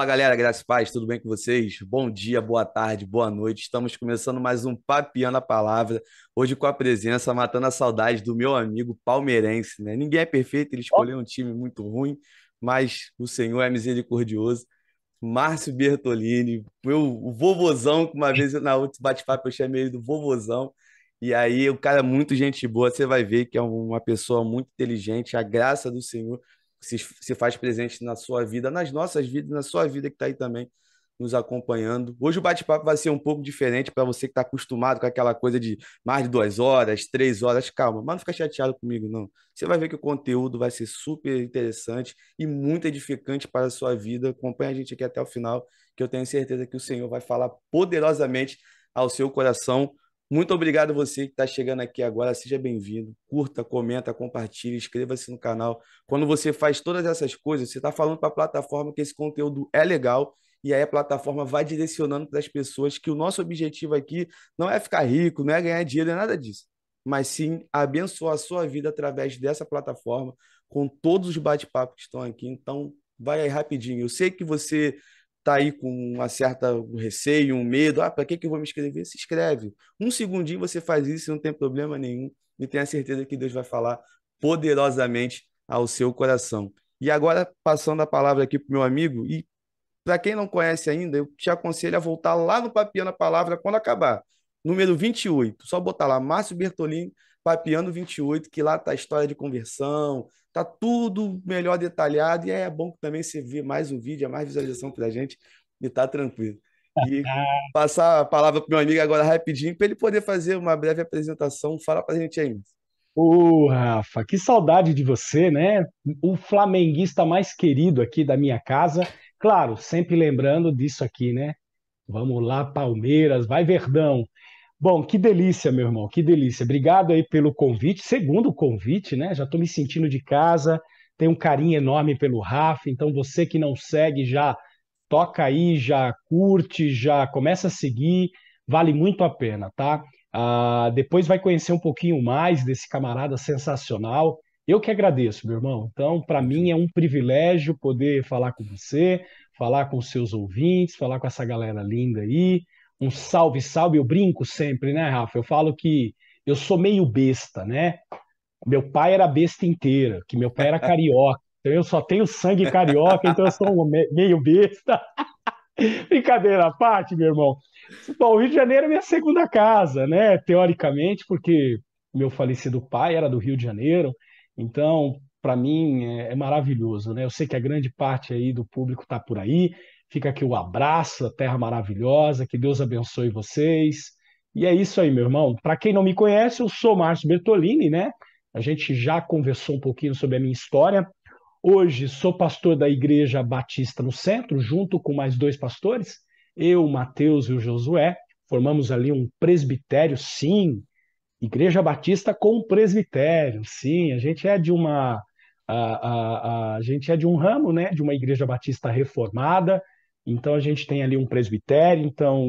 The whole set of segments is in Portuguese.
Fala galera, graças paz, tudo bem com vocês? Bom dia, boa tarde, boa noite. Estamos começando mais um Papiando a Palavra. Hoje com a presença, matando a saudade do meu amigo palmeirense, né? Ninguém é perfeito, ele escolheu um time muito ruim, mas o Senhor é misericordioso. Márcio Bertolini, meu vovozão, que uma vez na outra bate-papo eu chamei ele do vovozão. E aí, o cara é muito gente boa, você vai ver que é uma pessoa muito inteligente, a graça do Senhor se, se faz presente na sua vida, nas nossas vidas, na sua vida que está aí também nos acompanhando. Hoje o bate-papo vai ser um pouco diferente para você que está acostumado com aquela coisa de mais de duas horas, três horas. Calma, mas não fica chateado comigo, não. Você vai ver que o conteúdo vai ser super interessante e muito edificante para a sua vida. Acompanhe a gente aqui até o final, que eu tenho certeza que o Senhor vai falar poderosamente ao seu coração. Muito obrigado você que está chegando aqui agora. Seja bem-vindo. Curta, comenta, compartilhe, inscreva-se no canal. Quando você faz todas essas coisas, você está falando para a plataforma que esse conteúdo é legal e aí a plataforma vai direcionando para as pessoas que o nosso objetivo aqui não é ficar rico, não é ganhar dinheiro, não é nada disso, mas sim abençoar a sua vida através dessa plataforma com todos os bate-papos que estão aqui. Então, vai aí rapidinho. Eu sei que você tá aí com uma certa receio, um medo, ah, para que que eu vou me inscrever? Se inscreve. Um segundinho você faz isso, não tem problema nenhum, e tenha certeza que Deus vai falar poderosamente ao seu coração. E agora, passando a palavra aqui para o meu amigo, e para quem não conhece ainda, eu te aconselho a voltar lá no Papiando a Palavra quando acabar. Número 28. Só botar lá, Márcio Bertolini, Papiando 28, que lá tá a história de conversão, tá tudo melhor detalhado e é bom que também você vê mais um vídeo, é mais visualização para a gente e tá tranquilo. E passar a palavra para meu amigo agora rapidinho para ele poder fazer uma breve apresentação. Fala para a gente aí. Ô, Rafa, que saudade de você, né? O flamenguista mais querido aqui da minha casa. Claro, sempre lembrando disso aqui, né? Vamos lá, Palmeiras, vai Verdão. Bom, que delícia, meu irmão, que delícia. Obrigado aí pelo convite, segundo convite, né? Já estou me sentindo de casa, tenho um carinho enorme pelo Rafa, então você que não segue já toca aí, já curte, já começa a seguir, vale muito a pena, tá? Ah, depois vai conhecer um pouquinho mais desse camarada sensacional. Eu que agradeço, meu irmão. Então, para mim é um privilégio poder falar com você, falar com seus ouvintes, falar com essa galera linda aí um salve, salve, eu brinco sempre, né, Rafa? Eu falo que eu sou meio besta, né? Meu pai era besta inteira, que meu pai era carioca. Então eu só tenho sangue carioca, então eu sou meio besta. Brincadeira à parte, meu irmão. Bom, o Rio de Janeiro é minha segunda casa, né? Teoricamente, porque meu falecido pai era do Rio de Janeiro. Então, para mim, é, é, maravilhoso, né? Eu sei que a grande parte aí do público está por aí. Fica aqui o abraço, a terra maravilhosa, que Deus abençoe vocês. E é isso aí, meu irmão. Para quem não me conhece, eu sou Márcio Bertolini, né? A gente já conversou um pouquinho sobre a minha história. Hoje sou pastor da Igreja Batista no Centro, junto com mais dois pastores, eu, Mateus e o Josué. Formamos ali um presbitério, sim, Igreja Batista com presbitério, sim. A gente é de uma a, a, a, gente é de um ramo, né, de uma igreja batista reformada, então a gente tem ali um presbitério, então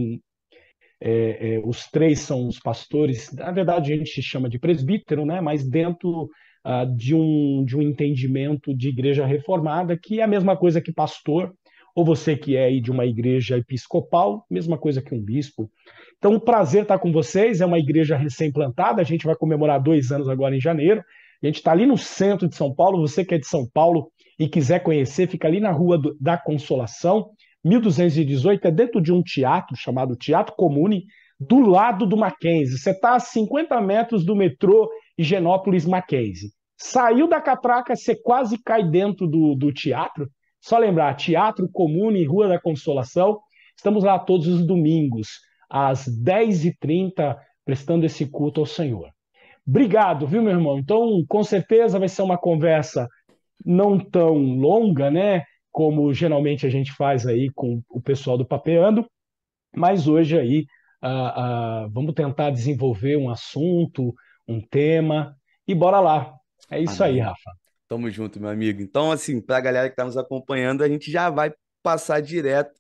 é, é, os três são os pastores, na verdade a gente chama de presbítero, né? mas dentro uh, de, um, de um entendimento de igreja reformada, que é a mesma coisa que pastor, ou você que é de uma igreja episcopal, mesma coisa que um bispo. Então, um prazer estar com vocês, é uma igreja recém-plantada, a gente vai comemorar dois anos agora em janeiro, a gente está ali no centro de São Paulo, você que é de São Paulo e quiser conhecer, fica ali na Rua da Consolação, 1218 é dentro de um teatro chamado Teatro Comune, do lado do Mackenzie. Você está a 50 metros do metrô Higienópolis Mackenzie. Saiu da catraca, você quase cai dentro do, do teatro. Só lembrar, Teatro Comune, Rua da Consolação. Estamos lá todos os domingos, às 10h30, prestando esse culto ao Senhor. Obrigado, viu, meu irmão? Então, com certeza vai ser uma conversa não tão longa, né? Como geralmente a gente faz aí com o pessoal do Papeando, mas hoje aí uh, uh, vamos tentar desenvolver um assunto, um tema, e bora lá. É isso aí, Rafa. Tamo junto, meu amigo. Então, assim, para a galera que está nos acompanhando, a gente já vai passar direto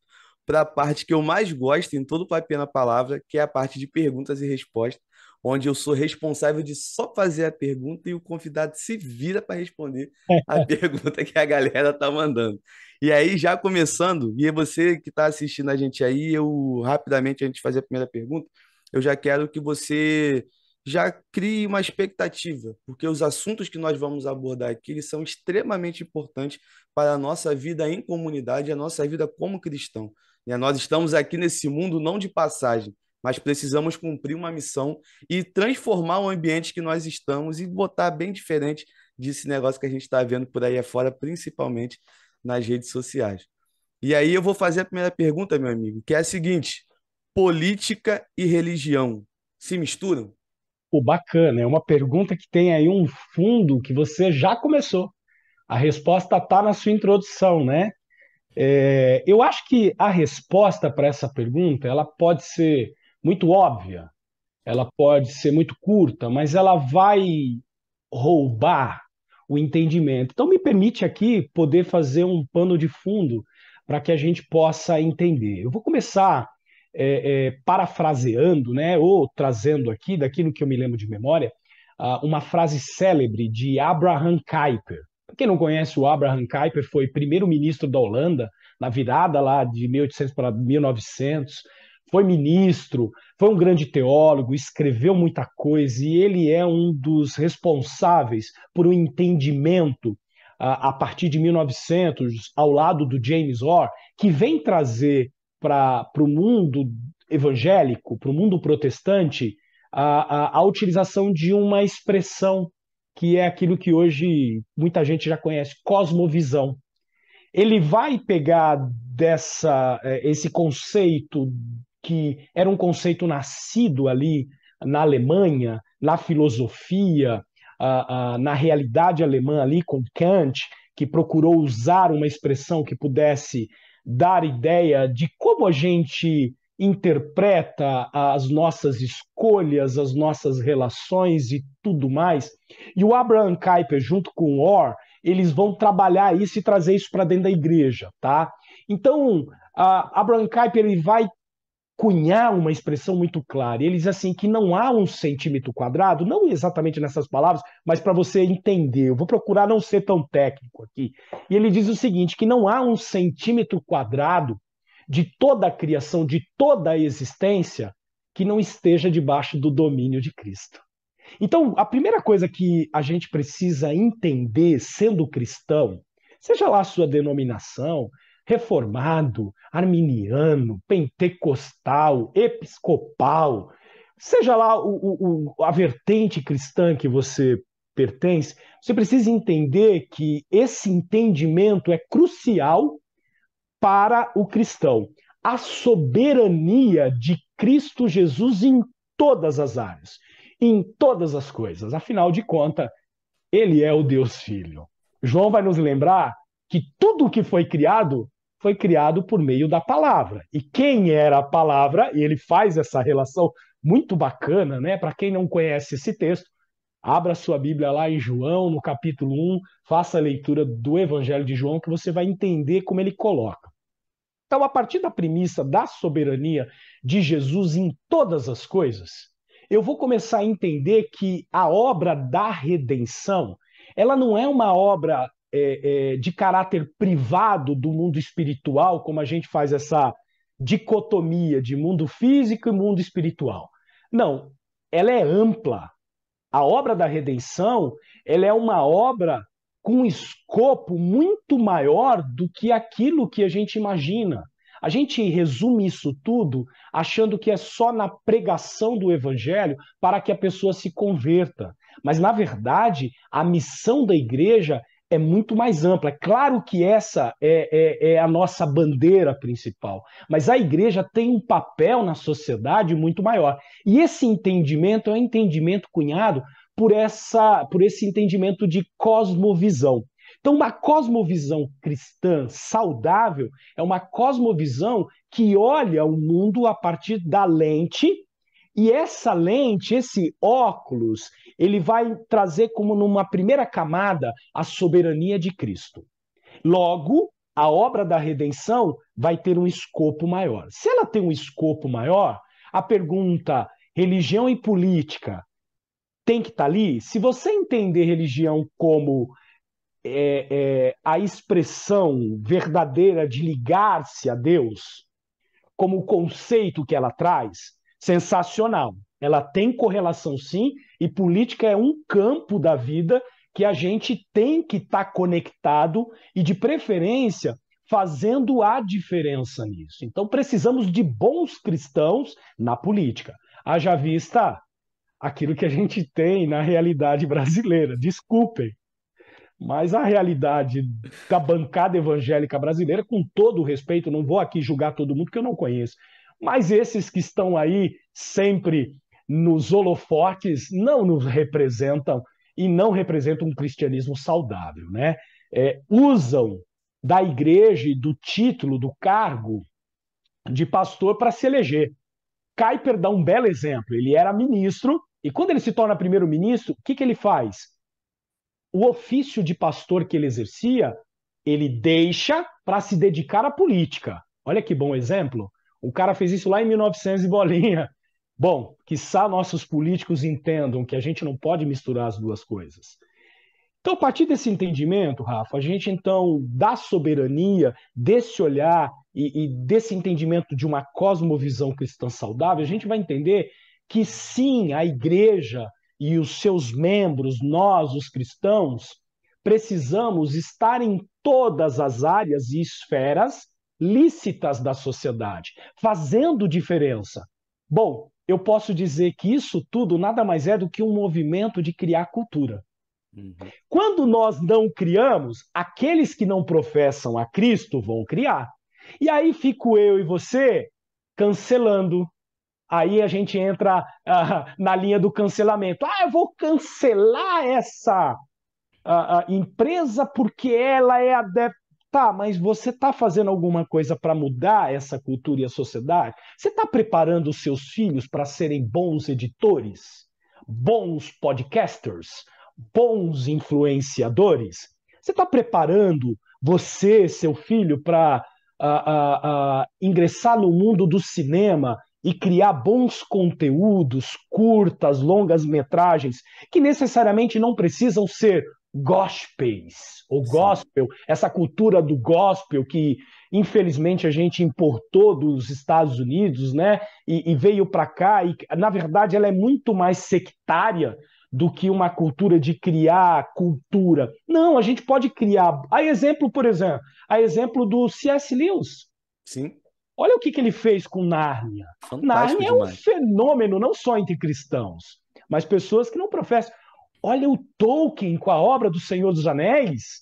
para a parte que eu mais gosto em todo o Papeando a Palavra, que é a parte de perguntas e respostas, onde eu sou responsável de só fazer a pergunta e o convidado se vira para responder a pergunta que a galera tá mandando. E aí, já começando, e você que está assistindo a gente aí, eu rapidamente, a gente fazer a primeira pergunta, eu já quero que você já crie uma expectativa, porque os assuntos que nós vamos abordar aqui eles são extremamente importantes para a nossa vida em comunidade, a nossa vida como cristão. E nós estamos aqui nesse mundo não de passagem, mas precisamos cumprir uma missão e transformar o ambiente que nós estamos e botar bem diferente desse negócio que a gente está vendo por aí afora, principalmente nas redes sociais. E aí eu vou fazer a primeira pergunta, meu amigo, que é a seguinte: política e religião se misturam? O bacana, é uma pergunta que tem aí um fundo que você já começou. A resposta está na sua introdução, né? É, eu acho que a resposta para essa pergunta ela pode ser muito óbvia, ela pode ser muito curta, mas ela vai roubar o entendimento. Então, me permite aqui poder fazer um pano de fundo para que a gente possa entender. Eu vou começar é, é, parafraseando, né, ou trazendo aqui, daquilo que eu me lembro de memória, uma frase célebre de Abraham Kuyper. Para quem não conhece, o Abraham Kuyper foi primeiro-ministro da Holanda na virada lá de 1800 para 1900, foi ministro, foi um grande teólogo, escreveu muita coisa e ele é um dos responsáveis por um entendimento a, partir de 1900, ao lado do James Orr, que vem trazer para o mundo evangélico, para o mundo protestante, a, a, a utilização de uma expressão que é aquilo que hoje muita gente já conhece, cosmovisão. Ele vai pegar dessa eh, esse conceito que era um conceito nascido ali na Alemanha, na filosofia, na realidade alemã ali com Kant, que procurou usar uma expressão que pudesse dar ideia de como a gente interpreta as nossas escolhas, as nossas relações e tudo mais. E o Abraham Kuyper, junto com o Orr, eles vão trabalhar isso e trazer isso para dentro da igreja, tá? Então, Abraham Kuyper ele vai cunhar uma expressão muito clara. Ele diz assim que não há um centímetro quadrado, não exatamente nessas palavras, mas para você entender. Eu vou procurar não ser tão técnico aqui. E ele diz o seguinte: que não há um centímetro quadrado de toda a criação, de toda a existência, que não esteja debaixo do domínio de Cristo. Então, a primeira coisa que a gente precisa entender, sendo cristão, seja lá a sua denominação, reformado, arminiano, pentecostal, episcopal, seja lá o, o, a vertente cristã que você pertence, você precisa entender que esse entendimento é crucial para o cristão. A soberania de Cristo Jesus em todas as áreas, em todas as coisas. Afinal de contas, ele é o Deus Filho. João vai nos lembrar que tudo o que foi criado foi criado por meio da palavra. E quem era a palavra? E ele faz essa relação muito bacana, né? Para quem não conhece esse texto, abra sua Bíblia lá em João, no capítulo 1, faça a leitura do Evangelho de João, que você vai entender como ele coloca. Então, a partir da premissa da soberania de Jesus em todas as coisas, eu vou começar a entender que a obra da redenção, ela não é uma obra é, é, de caráter privado do mundo espiritual, como a gente faz essa dicotomia de mundo físico e mundo espiritual. Não, ela é ampla. A obra da redenção, ela é uma obra com um escopo muito maior do que aquilo que a gente imagina. A gente resume isso tudo achando que é só na pregação do evangelho para que a pessoa se converta. Mas, na verdade, a missão da igreja é muito mais ampla. É claro que essa é, é, é, a nossa bandeira principal, mas a igreja tem um papel na sociedade muito maior. E esse entendimento é um entendimento cunhado por, essa, por esse entendimento de cosmovisão. Então, uma cosmovisão cristã saudável é uma cosmovisão que olha o mundo a partir da lente e essa lente, esse óculos, ele vai trazer como numa primeira camada a soberania de Cristo. Logo, a obra da redenção vai ter um escopo maior. Se ela tem um escopo maior, a pergunta religião e política tem que estar tá ali, se você entender religião como é, é, a expressão verdadeira de ligar-se a Deus, como o conceito que ela traz, sensacional. Ela tem correlação sim, e política é um campo da vida que a gente tem que estar tá conectado e, de preferência, fazendo a diferença nisso. Então, precisamos de bons cristãos na política. Haja vista aquilo que a gente tem na realidade brasileira. Desculpem, mas a realidade da bancada evangélica brasileira, com todo o respeito, não vou aqui julgar todo mundo que eu não conheço, mas esses que estão aí sempre nos holofotes não nos representam e não representam um cristianismo saudável, né? É, usam da igreja do título, do cargo de pastor para se eleger. Kuyper dá um belo exemplo. Ele era ministro e quando ele se torna primeiro-ministro, o que, que ele faz? O ofício de pastor que ele exercia, ele deixa para se dedicar à política. Olha que bom exemplo. O cara fez isso lá em 1900 e bolinha. Bom, que nossos políticos entendam que a gente não pode misturar as duas coisas. Então, a partir desse entendimento, Rafa, a gente então, da soberania, desse olhar e, e, desse entendimento de uma cosmovisão cristã saudável, a gente vai entender que sim, a igreja e os seus membros, nós, os cristãos, precisamos estar em todas as áreas e esferas lícitas da sociedade, fazendo diferença. Bom, eu posso dizer que isso tudo nada mais é do que um movimento de criar cultura. Uhum. Quando nós não criamos, aqueles que não professam a Cristo vão criar. E aí fico eu e você cancelando. Aí a gente entra uh, na linha do cancelamento. Ah, eu vou cancelar essa uh, uh, empresa porque ela é adepta. Tá, mas você está fazendo alguma coisa para mudar essa cultura e a sociedade? Você está preparando os seus filhos para serem bons editores, bons podcasters, bons influenciadores? Você está preparando você, seu filho, para ingressar no mundo do cinema e criar bons conteúdos, curtas, longas metragens, que necessariamente não precisam ser gospels, ou gospel, Sim. essa cultura do gospel que infelizmente a gente importou dos Estados Unidos, né? E, e veio para cá e na verdade ela é muito mais sectária do que uma cultura de criar cultura. Não, a gente pode criar. A exemplo, por exemplo, a exemplo do C.S. Lewis. Sim. Olha o que, que ele fez com Nárnia. Fantástico Nárnia é um fenômeno não só entre cristãos, mas pessoas que não professam. Olha o Tolkien com a obra do Senhor dos Anéis.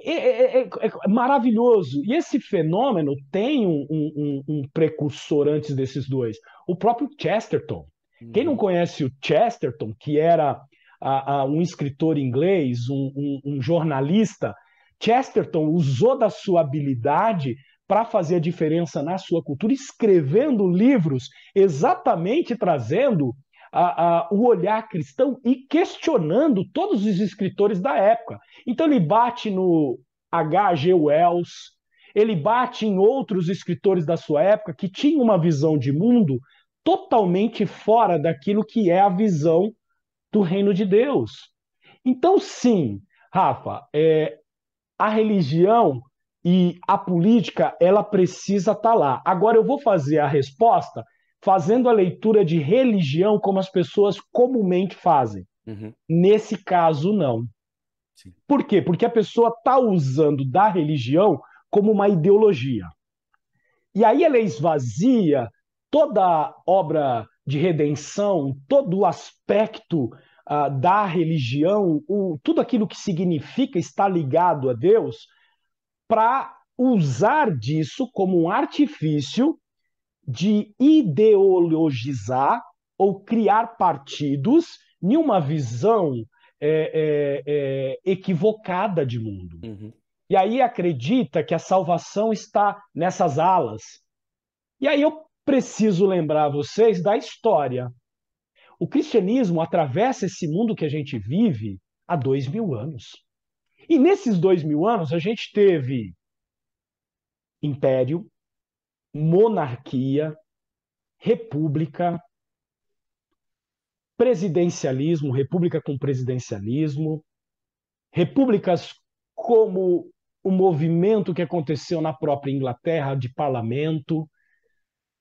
É, é, é, é maravilhoso. E esse fenômeno tem um, um, um, precursor antes desses dois. O próprio Chesterton. Quem não uhum. conhece o Chesterton, que era a, a, um escritor inglês, um, um, um jornalista, Chesterton usou da sua habilidade para fazer a diferença na sua cultura, escrevendo livros exatamente trazendo a, a, o olhar cristão e questionando todos os escritores da época. Então ele bate no H.G. Wells, ele bate em outros escritores da sua época que tinham uma visão de mundo totalmente fora daquilo que é a visão do reino de Deus. Então, sim, Rafa, é, a religião e a política, ela precisa estar tá lá. Agora, eu vou fazer a resposta fazendo a leitura de religião como as pessoas comumente fazem. Uhum. Nesse caso, não. Sim. Por quê? Porque a pessoa está usando da religião como uma ideologia. E aí ela esvazia toda obra de redenção, todo o aspecto uh, da religião, o, tudo aquilo que significa estar ligado a Deus, para usar disso como um artifício de ideologizar ou criar partidos em uma visão é, é, é, equivocada de mundo. Uhum. E aí acredita que a salvação está nessas alas. E aí eu preciso lembrar vocês da história. O cristianismo atravessa esse mundo que a gente vive há dois mil anos. E nesses dois mil anos a gente teve império, monarquia, república, presidencialismo, república com presidencialismo, repúblicas como o movimento que aconteceu na própria Inglaterra de parlamento,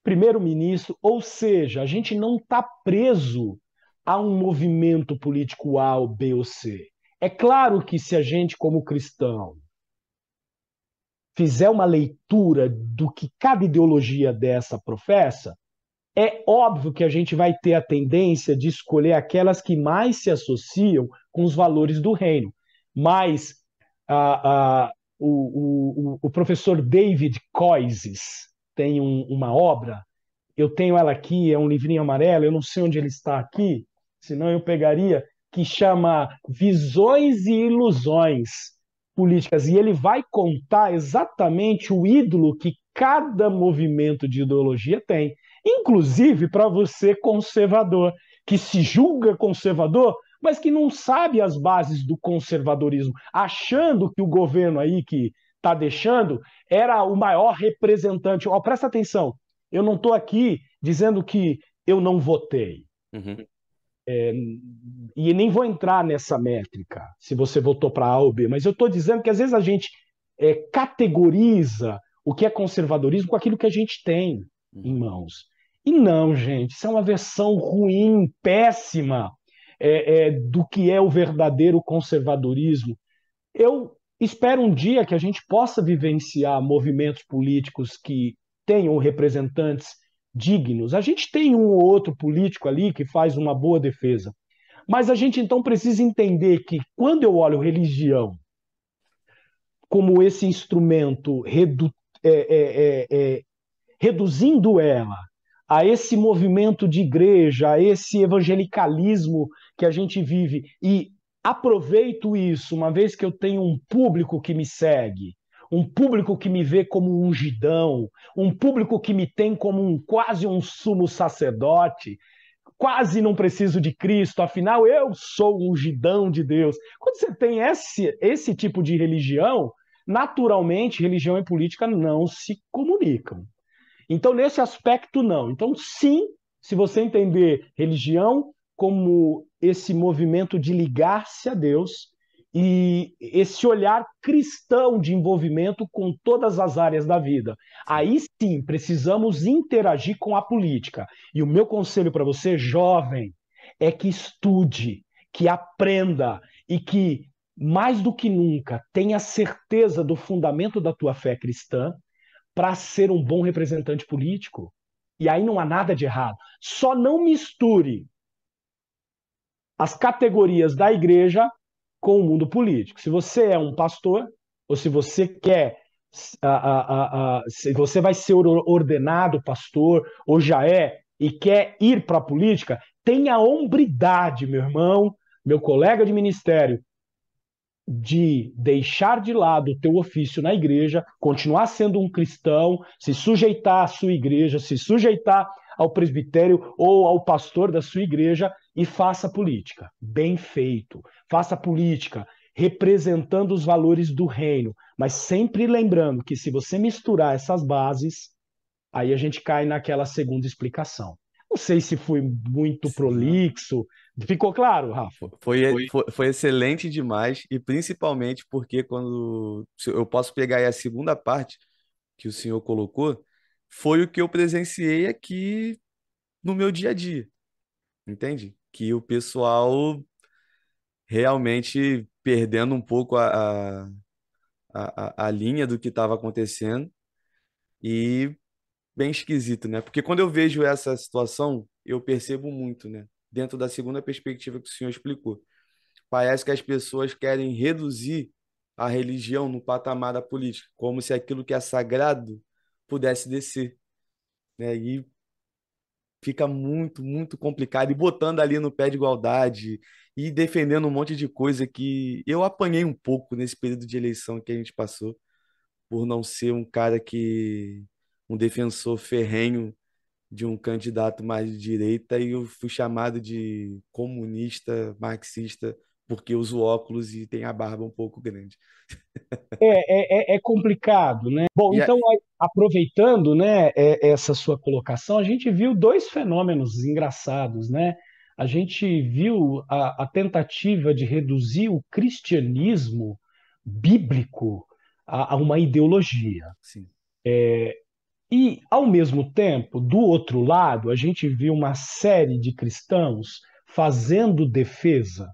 primeiro-ministro, ou seja, a gente não está preso a um movimento político A ou B ou C. É claro que se a gente, como cristão, fizer uma leitura do que cada ideologia dessa professa, é óbvio que a gente vai ter a tendência de escolher aquelas que mais se associam com os valores do reino. Mas a, o, o, o, professor David Coises tem um, uma obra, eu tenho ela aqui, é um livrinho amarelo, eu não sei onde ele está aqui, senão eu pegaria, que chama Visões e Ilusões Políticas. E ele vai contar exatamente o ídolo que cada movimento de ideologia tem inclusive para você conservador, que se julga conservador, mas que não sabe as bases do conservadorismo, achando que o governo aí que está deixando era o maior representante. Oh, presta atenção, eu não estou aqui dizendo que eu não votei. Uhum. É, e nem vou entrar nessa métrica, se você votou para A ou B, mas eu estou dizendo que às vezes a gente é, categoriza o que é conservadorismo com aquilo que a gente tem uhum. em mãos. E não, gente, isso é uma versão ruim, péssima é, é, do que é o verdadeiro conservadorismo. Eu espero um dia que a gente possa vivenciar movimentos políticos que tenham representantes dignos. A gente tem um ou outro político ali que faz uma boa defesa. Mas a gente então precisa entender que quando eu olho religião como esse instrumento redu é, é, é, é reduzindo ela a esse movimento de igreja, a esse evangelicalismo que a gente vive e aproveito isso, uma vez que eu tenho um público que me segue, um público que me vê como um ungidão, um público que me tem como um quase um sumo sacerdote, quase não preciso de Cristo, afinal eu sou um ungidão de Deus. Quando você tem esse, esse tipo de religião, naturalmente religião e política não se comunicam. Então, nesse aspecto, não. Então, sim, se você entender religião como esse movimento de ligar-se a Deus e esse olhar cristão de envolvimento com todas as áreas da vida. Aí sim, precisamos interagir com a política. E o meu conselho para você, jovem, é que estude, que aprenda e que, mais do que nunca, tenha certeza do fundamento da tua fé cristã para ser um bom representante político. E aí não há nada de errado. Só não misture as categorias da igreja com o mundo político. Se você é um pastor, ou se você quer, se você vai ser ordenado pastor, ou já é, e quer ir para a política, tenha hombridade, meu irmão, meu colega de ministério, de deixar de lado o teu ofício na igreja, continuar sendo um cristão, se sujeitar à sua igreja, se sujeitar ao presbitério ou ao pastor da sua igreja e faça política. Bem feito. Faça política representando os valores do reino, mas sempre lembrando que se você misturar essas bases, aí a gente cai naquela segunda explicação. Não sei se fui muito prolixo, Ficou claro, Rafa? Foi, foi, foi, excelente demais, e principalmente porque quando eu posso pegar aí a segunda parte que o senhor colocou, foi o que eu presenciei aqui no meu dia a dia. Entende? Que o pessoal realmente perdendo um pouco a, a, a, linha do que estava acontecendo e bem esquisito, né? Porque quando eu vejo essa situação, eu percebo muito, né? dentro da segunda perspectiva que o senhor explicou. Parece que as pessoas querem reduzir a religião no patamar da política, como se aquilo que é sagrado pudesse descer. Né? E fica muito, muito complicado. E botando ali no pé de igualdade e defendendo um monte de coisa que eu apanhei um pouco nesse período de eleição que a gente passou, por não ser um cara que. um defensor ferrenho de um candidato mais de direita e eu fui chamado de comunista, marxista, porque uso óculos e tem a barba um pouco grande. É, é, é, é complicado, né? Bom, e então, a... aproveitando né, é, essa sua colocação, a gente viu dois fenômenos engraçados, né? a gente viu a, a tentativa de reduzir o cristianismo bíblico a, a uma ideologia. Sim. É, e, ao mesmo tempo, do outro lado, a gente viu uma série de cristãos fazendo defesa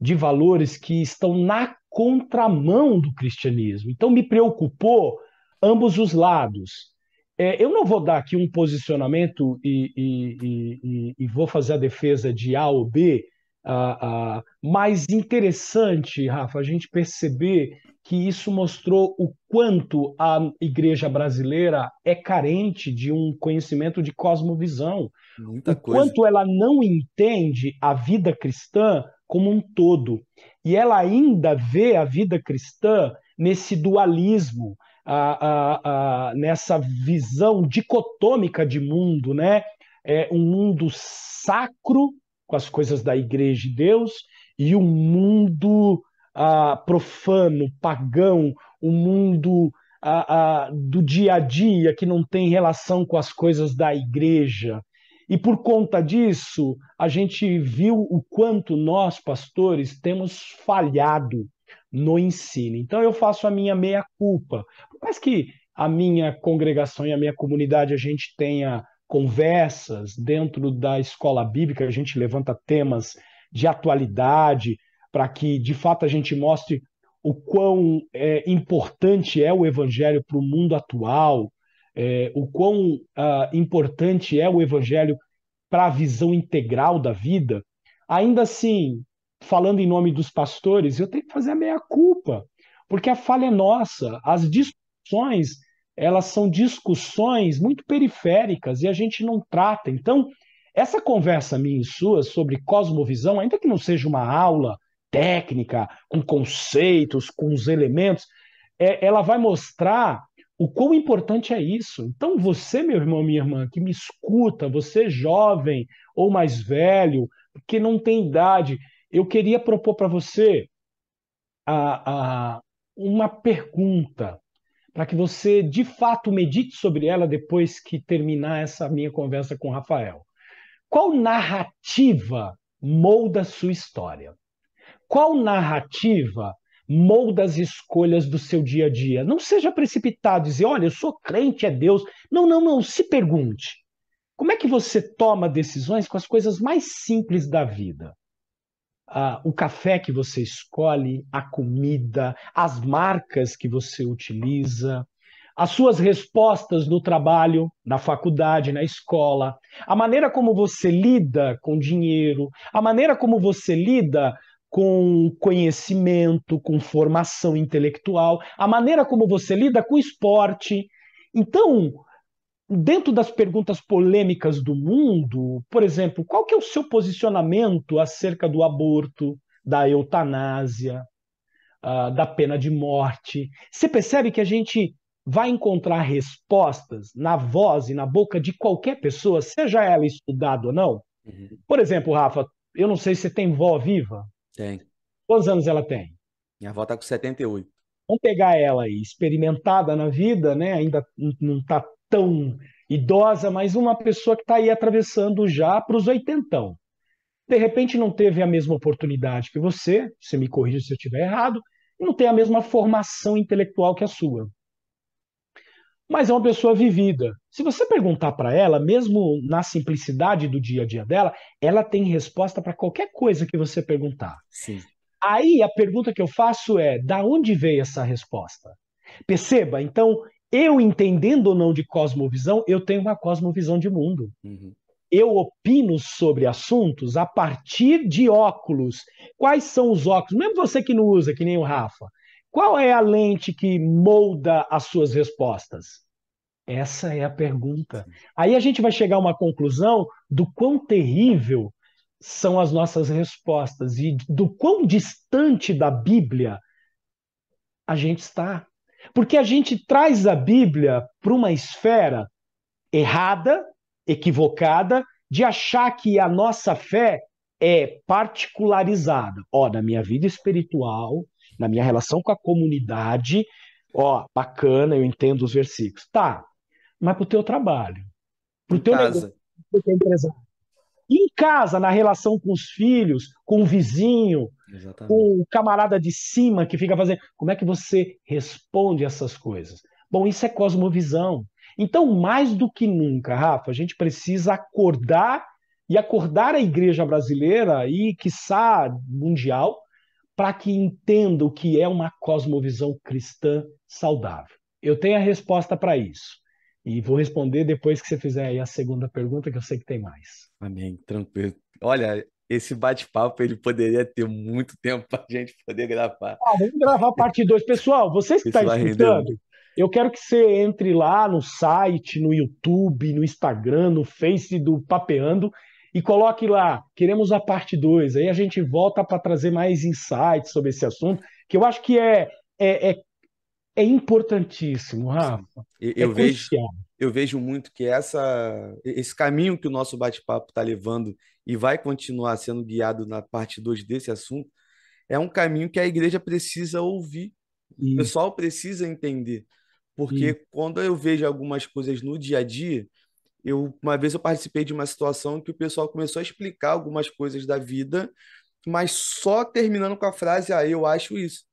de valores que estão na contramão do cristianismo. Então, me preocupou ambos os lados. É, eu não vou dar aqui um posicionamento e, e, e, e vou fazer a defesa de A ou B, uh, uh, mas interessante, Rafa, a gente perceber que isso mostrou o quanto a igreja brasileira é carente de um conhecimento de cosmovisão, Muita o coisa. quanto ela não entende a vida cristã como um todo. E ela ainda vê a vida cristã nesse dualismo, a, a, a, nessa visão dicotômica de mundo, né? É um mundo sacro, com as coisas da igreja de Deus, e um mundo ah, profano, pagão, um mundo ah, ah, do dia a dia que não tem relação com as coisas da igreja. E por conta disso, a gente viu o quanto nós, pastores, temos falhado no ensino. Então eu faço a minha meia-culpa. Por mais que a minha congregação e a minha comunidade a gente tenha conversas dentro da escola bíblica, a gente levanta temas de atualidade para que de fato a gente mostre o quão é, importante é o evangelho para o mundo atual, é, o quão uh, importante é o evangelho para a visão integral da vida, ainda assim, falando em nome dos pastores, eu tenho que fazer a meia culpa, porque a falha é nossa. As discussões, elas são discussões muito periféricas e a gente não trata. Então, essa conversa minha e sua sobre cosmovisão, ainda que não seja uma aula técnica, com conceitos, com os elementos, é, ela vai mostrar o quão importante é isso. Então, você, meu irmão, minha irmã, que me escuta, você jovem ou mais velho, que não tem idade, eu queria propor para você a, a, uma pergunta, para que você de fato medite sobre ela depois que terminar essa minha conversa com o Rafael. Qual narrativa molda sua história? Qual narrativa molda as escolhas do seu dia a dia. Não seja precipitado, dizer, olha, eu sou crente, é Deus. Não, não, não. Se pergunte. Como é que você toma decisões com as coisas mais simples da vida? Ah, o café que você escolhe, a comida, as marcas que você utiliza, as suas respostas no trabalho, na faculdade, na escola, a maneira como você lida com dinheiro, a maneira como você lida com conhecimento, com formação intelectual, a maneira como você lida com o esporte. Então, dentro das perguntas polêmicas do mundo, por exemplo, qual que é o seu posicionamento acerca do aborto, da eutanásia, uh, da pena de morte? Você percebe que a gente vai encontrar respostas na voz e na boca de qualquer pessoa, seja ela estudada ou não? Uhum. Por exemplo, Rafa, eu não sei se você tem vó viva. Tem. Quantos anos ela tem? Minha avó tá com 78. Vamos pegar ela aí, experimentada na vida, né? Ainda não está tão idosa, mas uma pessoa que está aí atravessando já para os oitentão. De repente não teve a mesma oportunidade que você, você me corrija se eu estiver errado, e não tem a mesma formação intelectual que a sua. Mas é uma pessoa vivida. Se você perguntar para ela, mesmo na simplicidade do dia a dia dela, ela tem resposta para qualquer coisa que você perguntar. Sim. Aí a pergunta que eu faço é: da onde veio essa resposta? Perceba, então, eu entendendo ou não de cosmovisão, eu tenho uma cosmovisão de mundo. Uhum. Eu opino sobre assuntos a partir de óculos. Quais são os óculos? Mesmo você que não usa, que nem o Rafa. Qual é a lente que molda as suas respostas? Essa é a pergunta. Aí a gente vai chegar a uma conclusão do quão terrível são as nossas respostas e do quão distante da Bíblia a gente está. Porque a gente traz a Bíblia para uma esfera errada, equivocada, de achar que a nossa fé é particularizada. Ó, na minha vida espiritual, na minha relação com a comunidade, ó, bacana, eu entendo os versículos. Tá, mas para o teu trabalho, para o teu casa. negócio, pro teu empresário, em casa, na relação com os filhos, com o vizinho, Exatamente. com o camarada de cima que fica fazendo. Como é que você responde essas coisas? Bom, isso é cosmovisão. Então, mais do que nunca, Rafa, a gente precisa acordar e acordar a igreja brasileira e, quiçá, mundial, para que entenda o que é uma cosmovisão cristã saudável. Eu tenho a resposta para isso. E vou responder depois que você fizer aí a segunda pergunta, que eu sei que tem mais. Amém, tranquilo. Olha, esse bate-papo ele poderia ter muito tempo para a gente poder gravar. Ah, vamos gravar a parte 2. Pessoal, vocês que estão tá escutando, eu quero que você entre lá no site, no YouTube, no Instagram, no Face do Papeando e coloque lá, queremos a parte 2. Aí a gente volta para trazer mais insights sobre esse assunto, que eu acho que é, é, é, é importantíssimo, Rafa. Eu, eu é vejo, eu vejo muito que essa, esse caminho que o nosso bate-papo está levando e vai continuar sendo guiado na parte 2 desse assunto, é um caminho que a igreja precisa ouvir. Isso. O pessoal precisa entender. Porque quando eu vejo algumas coisas no dia a dia, eu uma vez eu participei de uma situação que o pessoal começou a explicar algumas coisas da vida, mas só terminando com a frase: "Ah, eu acho isso".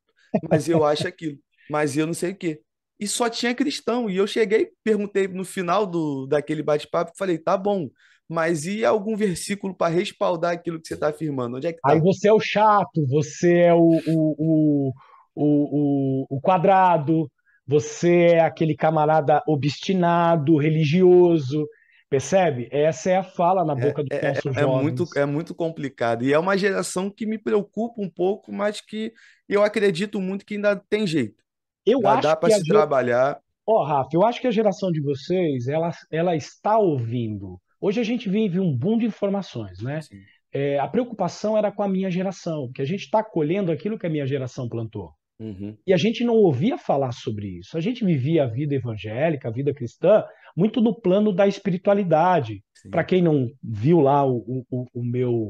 Mas eu acho aquilo. Mas eu não sei o quê. E só tinha cristão. E eu cheguei, perguntei no final do daquele bate-papo, falei: "Tá bom, mas e algum versículo para respaldar aquilo que você está afirmando? Onde é que tá? Aí você é o chato, você é o, o, o, o, o quadrado, você é aquele camarada obstinado, religioso, percebe? Essa é a fala na boca é, dos é, nossos é, jovens. É muito, é muito complicado. E é uma geração que me preocupa um pouco, mas que eu acredito muito que ainda tem jeito. Eu Já acho dá para se trabalhar. Ó, oh, Rafa, eu acho que a geração de vocês, ela, ela está ouvindo. Hoje a gente vive um boom de informações, né? É, a preocupação era com a minha geração, que a gente está colhendo aquilo que a minha geração plantou. Uhum. E a gente não ouvia falar sobre isso. A gente vivia a vida evangélica, a vida cristã, muito no plano da espiritualidade. Para quem não viu lá o, o, o, meu,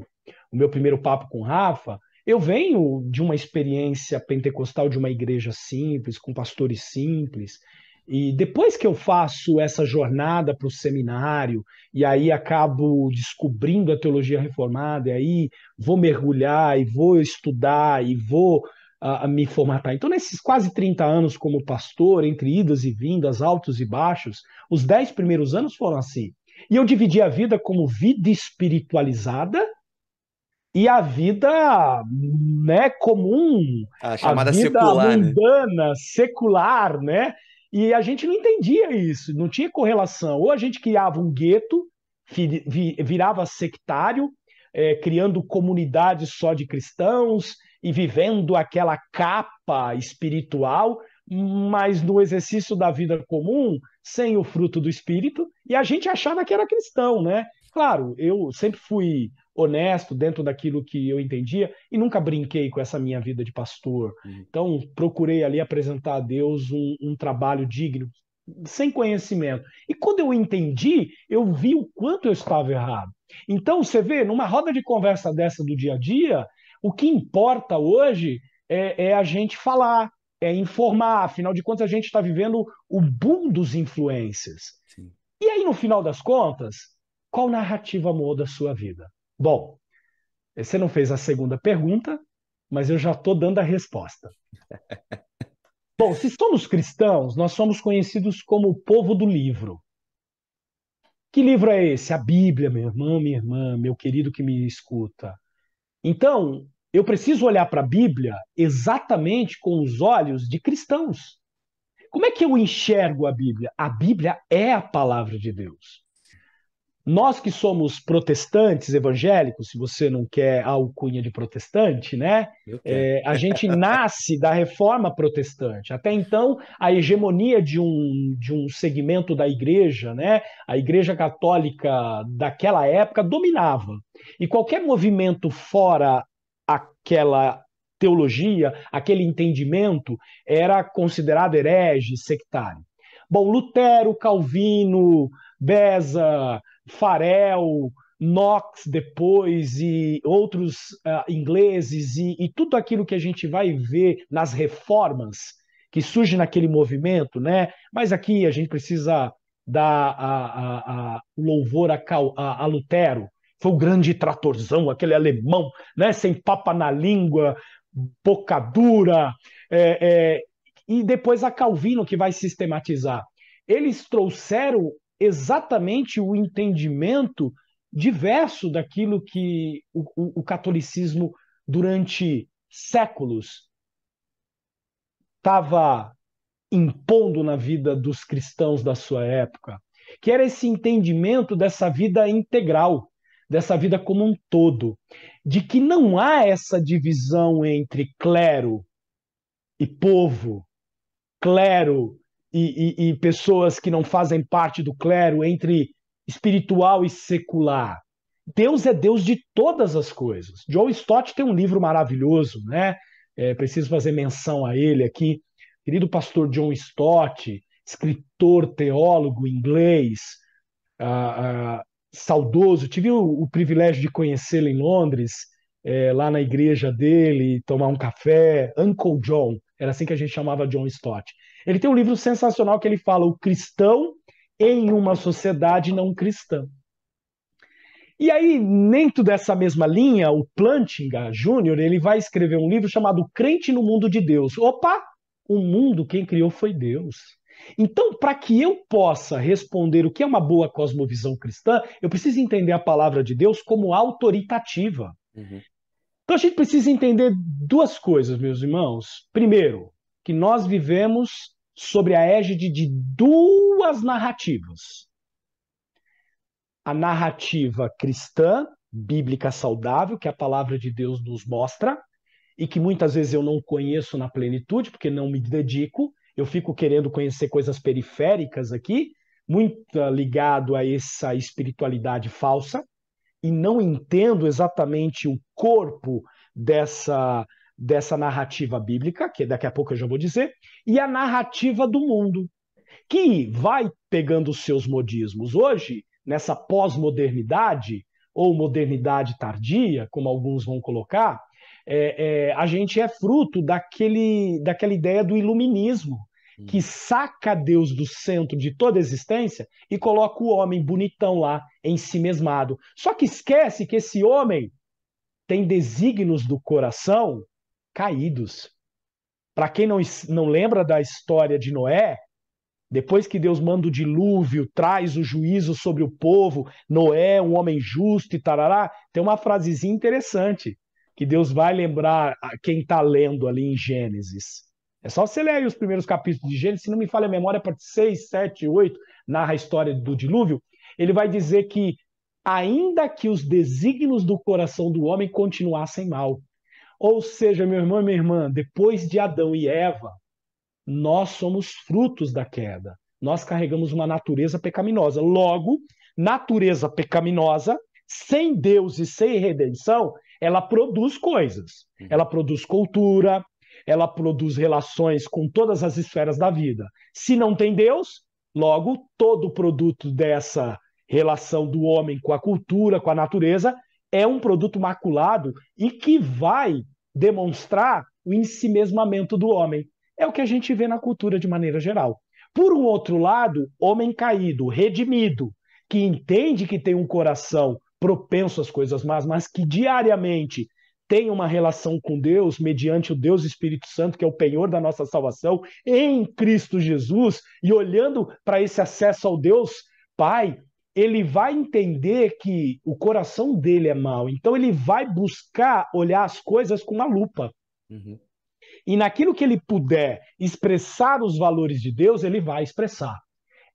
o meu primeiro papo com o Rafa, eu venho de uma experiência pentecostal de uma igreja simples, com pastores simples. E depois que eu faço essa jornada para o seminário, e aí acabo descobrindo a teologia reformada, e aí vou mergulhar, e vou estudar, e vou a, a me formatar. Então, nesses quase 30 anos como pastor, entre idas e vindas, altos e baixos, os 10 primeiros anos foram assim. E eu dividi a vida como vida espiritualizada e a vida né, comum, a chamada a vida secular, né? mundana, né? secular, né? E a gente não entendia isso, não tinha correlação. Ou a gente criava um gueto, virava sectário, é, criando comunidades só de cristãos, e vivendo aquela capa espiritual, mas no exercício da vida comum, sem o fruto do espírito, e a gente achava que era cristão, né? Claro, eu sempre fui honesto dentro daquilo que eu entendia e nunca brinquei com essa minha vida de pastor. Uhum. Então, procurei ali apresentar a Deus um, um trabalho digno, sem conhecimento. E quando eu entendi, eu vi o quanto eu estava errado. Então, você vê, numa roda de conversa dessa do dia a dia, o que importa hoje é, é a gente falar, é informar. Afinal de contas, a gente está vivendo o boom dos influências. Sim. E aí, no final das contas, qual narrativa muda a sua vida? Bom, você não fez a segunda pergunta, mas eu já estou dando a resposta. Bom, se somos cristãos, nós somos conhecidos como o povo do livro. Que livro é esse? A Bíblia, meu irmão, minha irmã, meu querido que me escuta. Então, eu preciso olhar para a Bíblia exatamente com os olhos de cristãos. Como é que eu enxergo a Bíblia? A Bíblia é a palavra de Deus. Nós que somos protestantes evangélicos, se você não quer a alcunha de protestante, né? É, a gente nasce da reforma protestante. Até então, a hegemonia de um, de um segmento da igreja, né? A igreja católica daquela época dominava. E qualquer movimento fora aquela teologia, aquele entendimento, era considerado herege, sectário. Bom, Lutero, Calvino, Beza, Farel, Knox depois e outros uh, ingleses e, e, tudo aquilo que a gente vai ver nas reformas que surge naquele movimento, né? Mas aqui a gente precisa dar a, a, a louvor a, a, Lutero, foi o grande tratorzão, aquele alemão, né, sem papa na língua, boca dura, é, é, e depois a Calvino que vai sistematizar. Eles trouxeram exatamente o entendimento diverso daquilo que o, o, o catolicismo durante séculos estava impondo na vida dos cristãos da sua época, que era esse entendimento dessa vida integral, dessa vida como um todo, de que não há essa divisão entre clero e povo, clero e, e, e pessoas que não fazem parte do clero, entre espiritual e secular. Deus é Deus de todas as coisas. Joe Stott tem um livro maravilhoso, né? É, preciso fazer menção a ele aqui. Querido pastor John Stott, escritor, teólogo inglês, ah, saudoso. Tive o, o privilégio de conhecê-lo em Londres, é, lá na igreja dele, tomar um café. Uncle John, era assim que a gente chamava John Stott. Ele tem um livro sensacional que ele fala o cristão em uma sociedade não cristã. E aí, dentro dessa mesma linha, o Plantinga Júnior, ele vai escrever um livro chamado Crente no Mundo de Deus. Opa, o mundo quem criou foi Deus. Então, para que eu possa responder o que é uma boa cosmovisão cristã, eu preciso entender a palavra de Deus como autoritativa. Uhum. Então, a gente precisa entender duas coisas, meus irmãos. Primeiro, que nós vivemos sobre a égide de duas narrativas. A narrativa cristã, bíblica saudável, que a palavra de Deus nos mostra, e que muitas vezes eu não conheço na plenitude, porque não me dedico, eu fico querendo conhecer coisas periféricas aqui, muito ligado a essa espiritualidade falsa, e não entendo exatamente o corpo dessa, dessa narrativa bíblica, que daqui a pouco eu já vou dizer, e a narrativa do mundo, que vai pegando os seus modismos. Hoje, nessa pós-modernidade, ou modernidade tardia, como alguns vão colocar, é, é, a gente é fruto daquele, daquela ideia do iluminismo, hum. que saca Deus do centro de toda a existência e coloca o homem bonitão lá, em si mesmado. Só que esquece que esse homem tem desígnios do coração caídos. Para quem não, não lembra da história de Noé, depois que Deus manda o dilúvio, traz o juízo sobre o povo, Noé, um homem justo e tarará, tem uma frasezinha interessante que Deus vai lembrar quem está lendo ali em Gênesis. É só você ler os primeiros capítulos de Gênesis, se não me falha a memória, parte 6, 7, 8, narra a história do dilúvio. Ele vai dizer que, ainda que os desígnios do coração do homem continuassem mal. Ou seja, meu irmão e minha irmã, depois de Adão e Eva, nós somos frutos da queda. Nós carregamos uma natureza pecaminosa. Logo, natureza pecaminosa, sem Deus e sem redenção, ela produz coisas. Uhum. Ela produz cultura, ela produz relações com todas as esferas da vida. Se não tem Deus, logo todo produto dessa relação do homem com a cultura, com a natureza, é um produto maculado e que vai demonstrar o ensimesmamento do homem. É o que a gente vê na cultura de maneira geral. Por um outro lado, homem caído, redimido, que entende que tem um coração propenso às coisas más, mas que diariamente tem uma relação com Deus mediante o Deus Espírito Santo, que é o penhor da nossa salvação, em Cristo Jesus, e olhando para esse acesso ao Deus Pai, ele vai entender que o coração dele é mau. Então ele vai buscar olhar as coisas com uma lupa. Uhum. E naquilo que ele puder expressar os valores de Deus, ele vai expressar.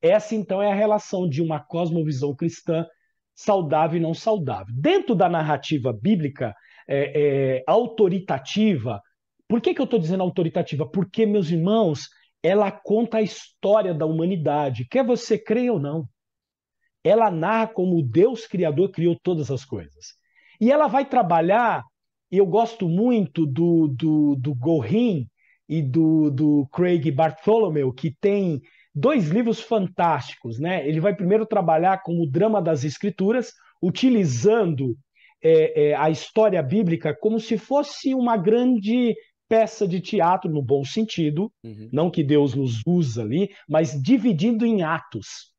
Essa então é a relação de uma cosmovisão cristã saudável e não saudável. Dentro da narrativa bíblica é, é, autoritativa, por que, que eu estou dizendo autoritativa? Porque, meus irmãos, ela conta a história da humanidade, quer você creia ou não. Ela narra como o Deus Criador criou todas as coisas. E ela vai trabalhar, e eu gosto muito do, do, do Gorin e do, do Craig Bartholomew, que tem dois livros fantásticos, né? Ele vai primeiro trabalhar com o drama das escrituras, utilizando é, é, a história bíblica como se fosse uma grande peça de teatro no bom sentido, uhum. não que Deus nos usa ali, mas dividindo em atos.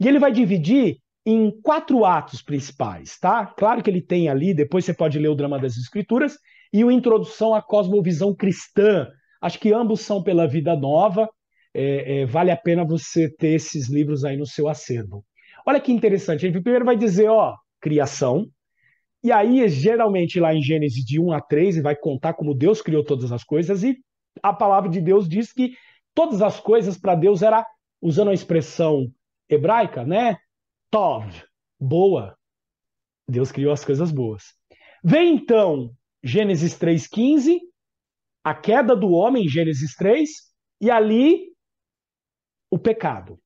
E ele vai dividir em quatro atos principais, tá? Claro que ele tem ali, depois você pode ler o Drama das Escrituras e o Introdução à Cosmovisão Cristã. Acho que ambos são pela Vida Nova. É, é, vale a pena você ter esses livros aí no seu acervo. Olha que interessante. Ele primeiro vai dizer, ó, criação. E aí, geralmente, lá em Gênesis de 1 a 3, ele vai contar como Deus criou todas as coisas. E a palavra de Deus diz que todas as coisas para Deus era, usando a expressão hebraica, né? Tov, boa. Deus criou as coisas boas. Vem então Gênesis 3,15, a queda do homem, Gênesis 3, e ali o pecado.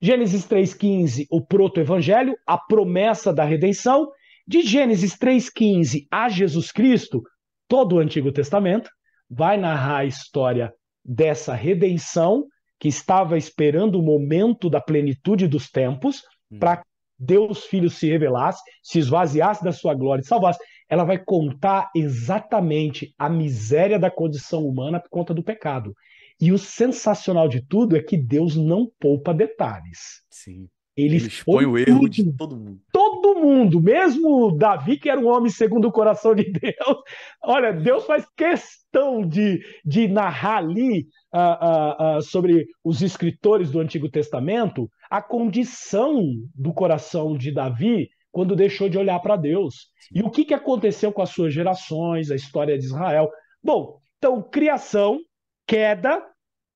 Gênesis 3,15, o proto-evangelho, a promessa da redenção. De Gênesis 3,15 a Jesus Cristo, todo o Antigo Testamento vai narrar a história dessa redenção que estava esperando o momento da plenitude dos tempos hum. para Deus Filho se revelasse, se esvaziasse da sua glória e salvasse. Ela vai contar exatamente a miséria da condição humana por conta do pecado. E o sensacional de tudo é que Deus não poupa detalhes. Sim. Ele, Ele expõe o erro de todo mundo. Todo mundo, mesmo Davi, que era um homem segundo o coração de Deus. Olha, Deus faz questão de, de narrar ali uh, uh, uh, sobre os escritores do Antigo Testamento a condição do coração de Davi quando deixou de olhar para Deus. E o que, que aconteceu com as suas gerações, a história de Israel. Bom, então, criação, queda,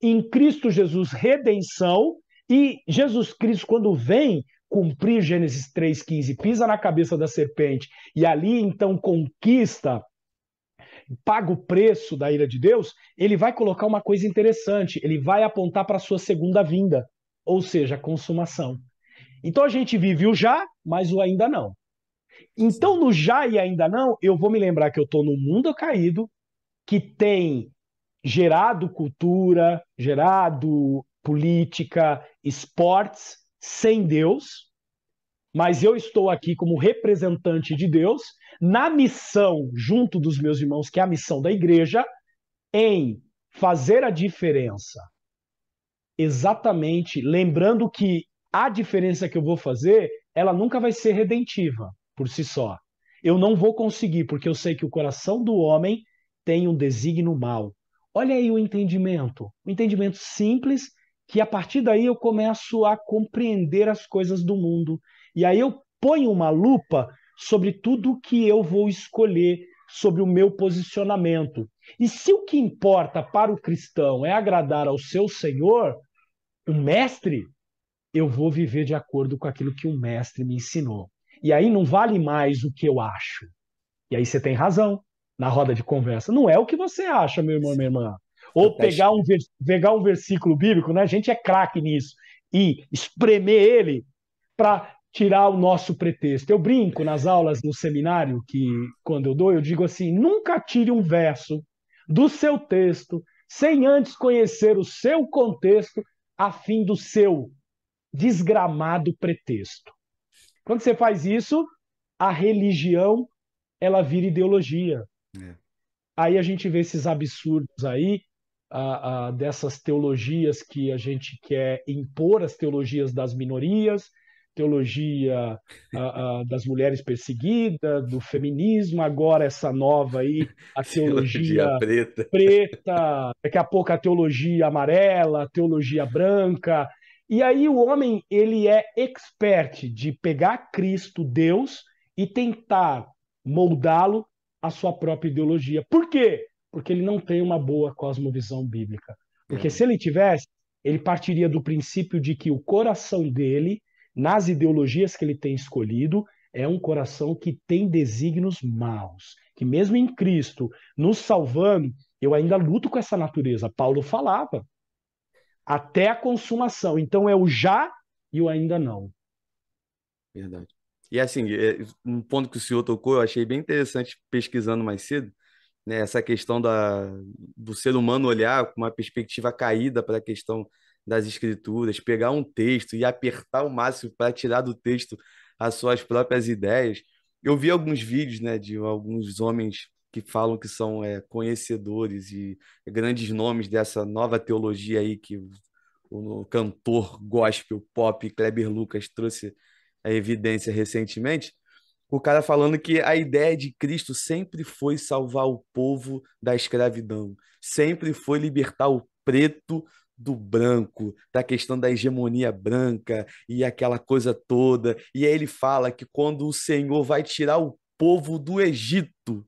em Cristo Jesus, redenção, e Jesus Cristo, quando vem cumprir Gênesis 3,15, pisa na cabeça da serpente, e ali então conquista, paga o preço da ira de Deus, ele vai colocar uma coisa interessante, ele vai apontar para a sua segunda vinda, ou seja, a consumação. Então a gente vive o já, mas o ainda não. Então, no já e ainda não, eu vou me lembrar que eu estou no mundo caído, que tem gerado cultura, gerado política, esportes sem Deus, mas eu estou aqui como representante de Deus, na missão, junto dos meus irmãos, que é a missão da igreja, em fazer a diferença. Exatamente, lembrando que a diferença que eu vou fazer, ela nunca vai ser redentiva por si só. Eu não vou conseguir, porque eu sei que o coração do homem tem um desígnio mal. Olha aí o entendimento. O entendimento simples, que a partir daí eu começo a compreender as coisas do mundo. E aí eu ponho uma lupa sobre tudo que eu vou escolher, sobre o meu posicionamento. E se o que importa para o cristão é agradar ao seu Senhor, o mestre, eu vou viver de acordo com aquilo que o mestre me ensinou. E aí não vale mais o que eu acho. E aí você tem razão na roda de conversa. Não é o que você acha, meu irmão, minha irmã. Ou pegar um, pegar um versículo bíblico, né? A gente é craque nisso. E espremer ele para tirar o nosso pretexto. Eu brinco nas aulas no seminário que quando eu dou, eu digo assim: nunca tire um verso do seu texto sem antes conhecer o seu contexto a fim do seu desgramado pretexto. Quando você faz isso, a religião ela vira ideologia. É. Aí a gente vê esses absurdos aí, a, a, dessas teologias que a gente quer impor, as teologias das minorias, teologia a, das mulheres perseguidas, do feminismo, agora essa nova aí, a teologia, teologia preta. preta, daqui a pouco a teologia amarela, a teologia branca. E aí o homem, ele é expert de pegar Cristo, Deus, e tentar moldá-lo à sua própria ideologia. Por quê? Porque ele não tem uma boa cosmovisão bíblica. Porque é. se ele tivesse, ele partiria do princípio de que o coração dele, nas ideologias que ele tem escolhido, é um coração que tem desígnios maus. Que mesmo em Cristo, nos salvando, eu ainda luto com essa natureza. Paulo falava. Até a consumação. Então é o já e o ainda não. Verdade. E assim, é, um ponto que o senhor tocou, eu achei bem interessante pesquisando mais cedo, né, essa questão da, do ser humano olhar com uma perspectiva caída para a questão das escrituras, pegar um texto e apertar o máximo para tirar do texto as suas próprias ideias. Eu vi alguns vídeos né, de alguns homens que falam que são é, conhecedores e grandes nomes dessa nova teologia aí que o cantor gospel pop Kleber Lucas trouxe a evidência recentemente, o cara falando que a ideia de Cristo sempre foi salvar o povo da escravidão, sempre foi libertar o preto do branco, da questão da hegemonia branca e aquela coisa toda. E aí ele fala que quando o Senhor vai tirar o povo do Egito,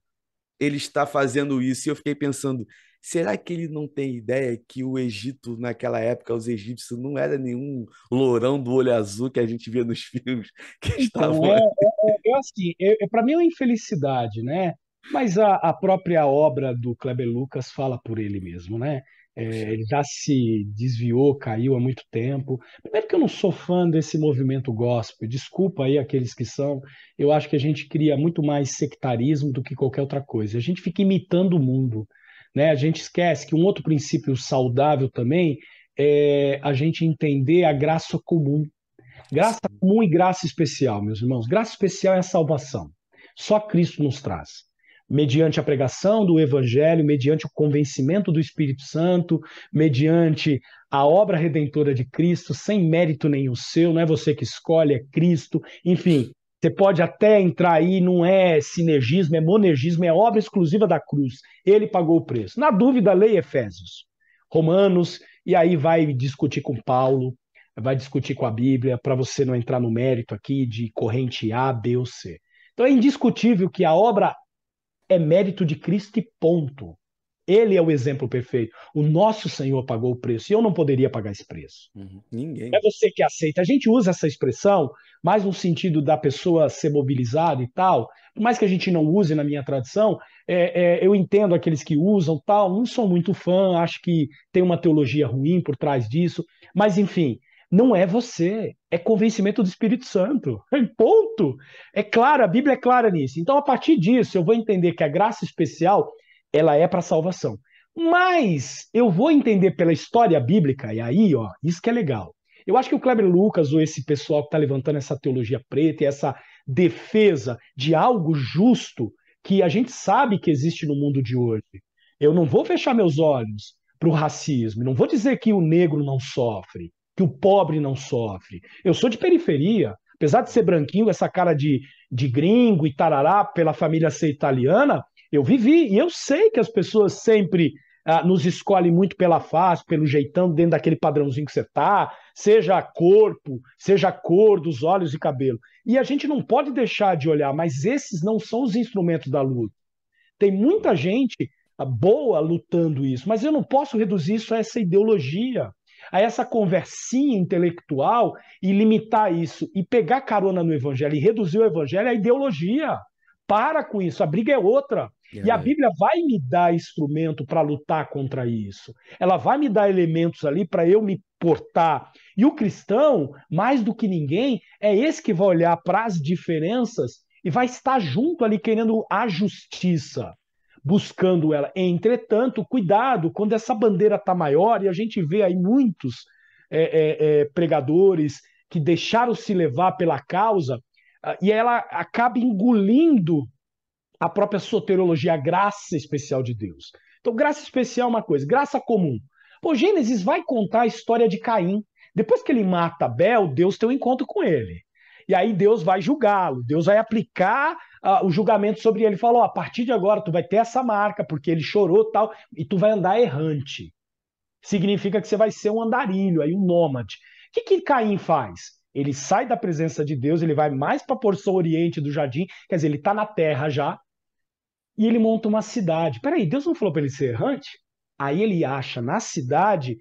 ele está fazendo isso. E eu fiquei pensando, será que ele não tem ideia que o Egito, naquela época, os egípcios não era nenhum lourão do olho azul que a gente via nos filmes que Então, é, ali? é, é assim, é, para mim é uma infelicidade, né? Mas a, a própria obra do Kleber Lucas fala por ele mesmo, né? É, já se desviou, caiu há muito tempo. Primeiro que eu não sou fã desse movimento gospel, desculpa aí aqueles que são. Eu acho que a gente cria muito mais sectarismo do que qualquer outra coisa. A gente fica imitando o mundo, né? A gente esquece que um outro princípio saudável também é a gente entender a graça comum. Graça comum e graça especial, meus irmãos. Graça especial é a salvação. Só Cristo nos traz. Mediante a pregação do Evangelho, mediante o convencimento do Espírito Santo, mediante a obra redentora de Cristo, sem mérito nenhum seu, não é você que escolhe, é Cristo. Enfim, você pode até entrar aí, não é sinergismo, é monergismo, é obra exclusiva da cruz. Ele pagou o preço. Na dúvida, leia Efésios, Romanos, e aí vai discutir com Paulo, vai discutir com a Bíblia, para você não entrar no mérito aqui de corrente A, B ou C. Então é indiscutível que a obra é mérito de Cristo e ponto. Ele é o exemplo perfeito. O nosso Senhor pagou o preço e eu não poderia pagar esse preço. Uhum. É Ninguém. você que aceita. A gente usa essa expressão mais no sentido da pessoa ser mobilizada e tal. Por mais que a gente não use na minha tradição, é, é, eu entendo aqueles que usam tal. Não sou muito fã, acho que tem uma teologia ruim por trás disso. Mas, enfim, não é você. É convencimento do Espírito Santo. Ponto. É claro, a Bíblia é clara nisso. Então, a partir disso, eu vou entender que a graça especial ela é para salvação. Mas eu vou entender pela história bíblica, e aí, ó, isso que é legal. Eu acho que o Kleber Lucas, ou esse pessoal que está levantando essa teologia preta e essa defesa de algo justo que a gente sabe que existe no mundo de hoje. Eu não vou fechar meus olhos para o racismo, não vou dizer que o negro não sofre, que o pobre não sofre. Eu sou de periferia, apesar de ser branquinho, essa cara de, de gringo e tarará pela família ser italiana, eu vivi e eu sei que as pessoas sempre ah, nos escolhem muito pela face, pelo jeitão, dentro daquele padrãozinho que você tá, seja corpo, seja cor dos olhos e cabelo. E a gente não pode deixar de olhar, mas esses não são os instrumentos da luta. Tem muita gente ah, boa lutando isso, mas eu não posso reduzir isso a essa ideologia, a essa conversinha intelectual e limitar isso e pegar carona no evangelho e reduzir o evangelho à ideologia. Para com isso, a briga é outra. E a. Bíblia vai me dar instrumento para lutar contra isso. Ela vai me dar elementos ali para eu me portar. E o cristão, mais do que ninguém, é esse que vai olhar para as diferenças e vai estar junto ali querendo a justiça, buscando ela. Entretanto, cuidado, quando essa bandeira está maior, e a gente vê aí muitos é, é, é, pregadores que deixaram se levar pela causa, ah, e ela acaba engolindo a própria soteriologia, a graça especial de Deus. Então, graça especial é uma coisa, graça comum. Pô, Gênesis vai contar a história de Caim. Depois que ele mata Abel, Deus tem um encontro com ele. E aí Deus vai julgá-lo, Deus vai aplicar uh, o julgamento sobre ele. Falou: oh, a partir de agora tu vai ter essa marca, porque ele chorou tal, e tu vai andar errante. Significa que você vai ser um andarilho, aí um nômade. O que, que Caim faz? Ele sai da presença de Deus, ele vai mais para a porção oriente do jardim, quer dizer, ele está na terra já, e ele monta uma cidade. Peraí, Deus não falou para ele ser errante? Aí ele acha na cidade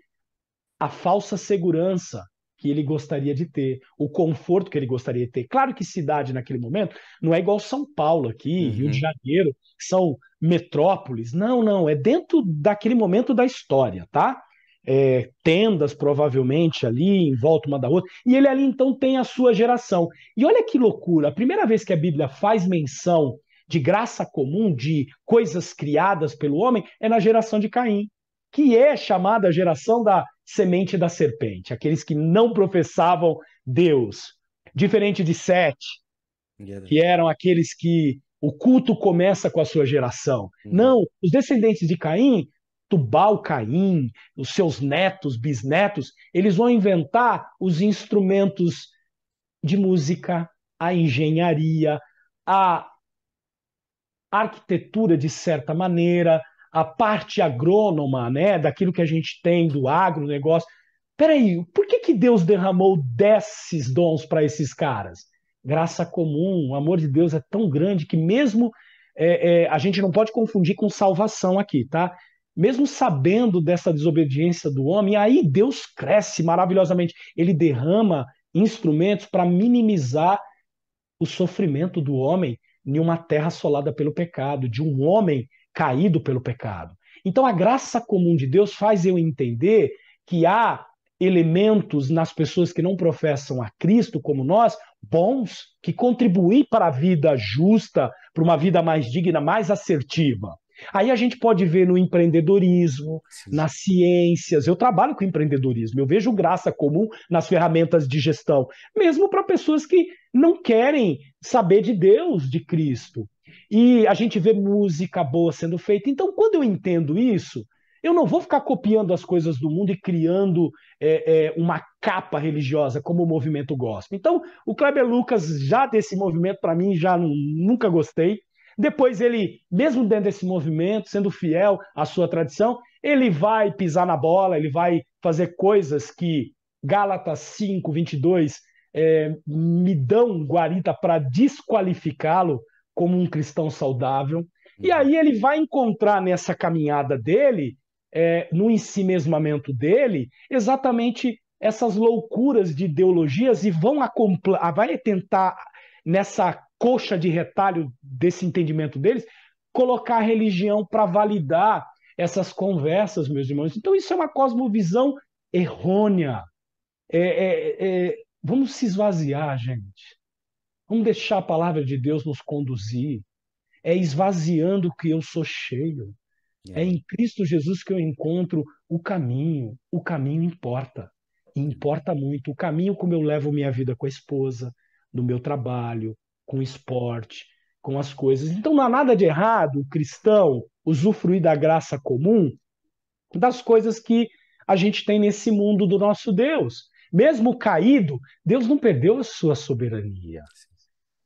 a falsa segurança que ele gostaria de ter, o conforto que ele gostaria de ter. Claro que cidade naquele momento não é igual São Paulo aqui, uhum. Rio de Janeiro, são metrópoles. Não, não, é dentro daquele momento da história, tá? É, tendas provavelmente ali em volta uma da outra, e ele ali então tem a sua geração. E olha que loucura, a primeira vez que a Bíblia faz menção de graça comum, de coisas criadas pelo homem, é na geração de Caim, que é chamada a geração da semente da serpente, aqueles que não professavam Deus. Diferente de Sete, que eram aqueles que o culto começa com a sua geração. Não, os descendentes de Caim Tubal Caim, os seus netos, bisnetos, eles vão inventar os instrumentos de música, a engenharia, a arquitetura de certa maneira, a parte agrônoma, né, daquilo que a gente tem do agronegócio. Peraí, por que, que Deus derramou desses dons para esses caras? Graça comum, o amor de Deus é tão grande que mesmo é, é, a gente não pode confundir com salvação aqui, tá? Mesmo sabendo dessa desobediência do homem, aí Deus cresce maravilhosamente. Ele derrama instrumentos para minimizar o sofrimento do homem em uma terra assolada pelo pecado, de um homem caído pelo pecado. Então a graça comum de Deus faz eu entender que há elementos nas pessoas que não professam a Cristo como nós, bons, que contribuem para a vida justa, para uma vida mais digna, mais assertiva. Aí a gente pode ver no empreendedorismo, Sim. nas ciências. Eu trabalho com empreendedorismo, eu vejo graça comum nas ferramentas de gestão, mesmo para pessoas que não querem saber de Deus, de Cristo. E a gente vê música boa sendo feita. Então, quando eu entendo isso, eu não vou ficar copiando as coisas do mundo e criando é, é, uma capa religiosa como o movimento gospel. Então, o Kleber Lucas, já desse movimento, para mim, já nunca gostei. Depois ele, mesmo dentro desse movimento, sendo fiel à sua tradição, ele vai pisar na bola, ele vai fazer coisas que Gálatas 5, 22 é, me dão guarita para desqualificá-lo como um cristão saudável. E uhum. aí ele vai encontrar nessa caminhada dele, é, no ensimesmamento dele, exatamente essas loucuras de ideologias e vão vai tentar nessa coxa de retalho desse entendimento deles, colocar a religião para validar essas conversas, meus irmãos. Então, isso é uma cosmovisão errônea. É, é, é, vamos se esvaziar, gente. Vamos deixar a palavra de Deus nos conduzir. É esvaziando que eu sou cheio. É. é em Cristo Jesus que eu encontro o caminho. O caminho importa. E importa muito. O caminho como eu levo minha vida com a esposa, no meu trabalho, com esporte, com as coisas. Então não há nada de errado o cristão usufruir da graça comum das coisas que a gente tem nesse mundo do nosso Deus. Mesmo caído, Deus não perdeu a sua soberania.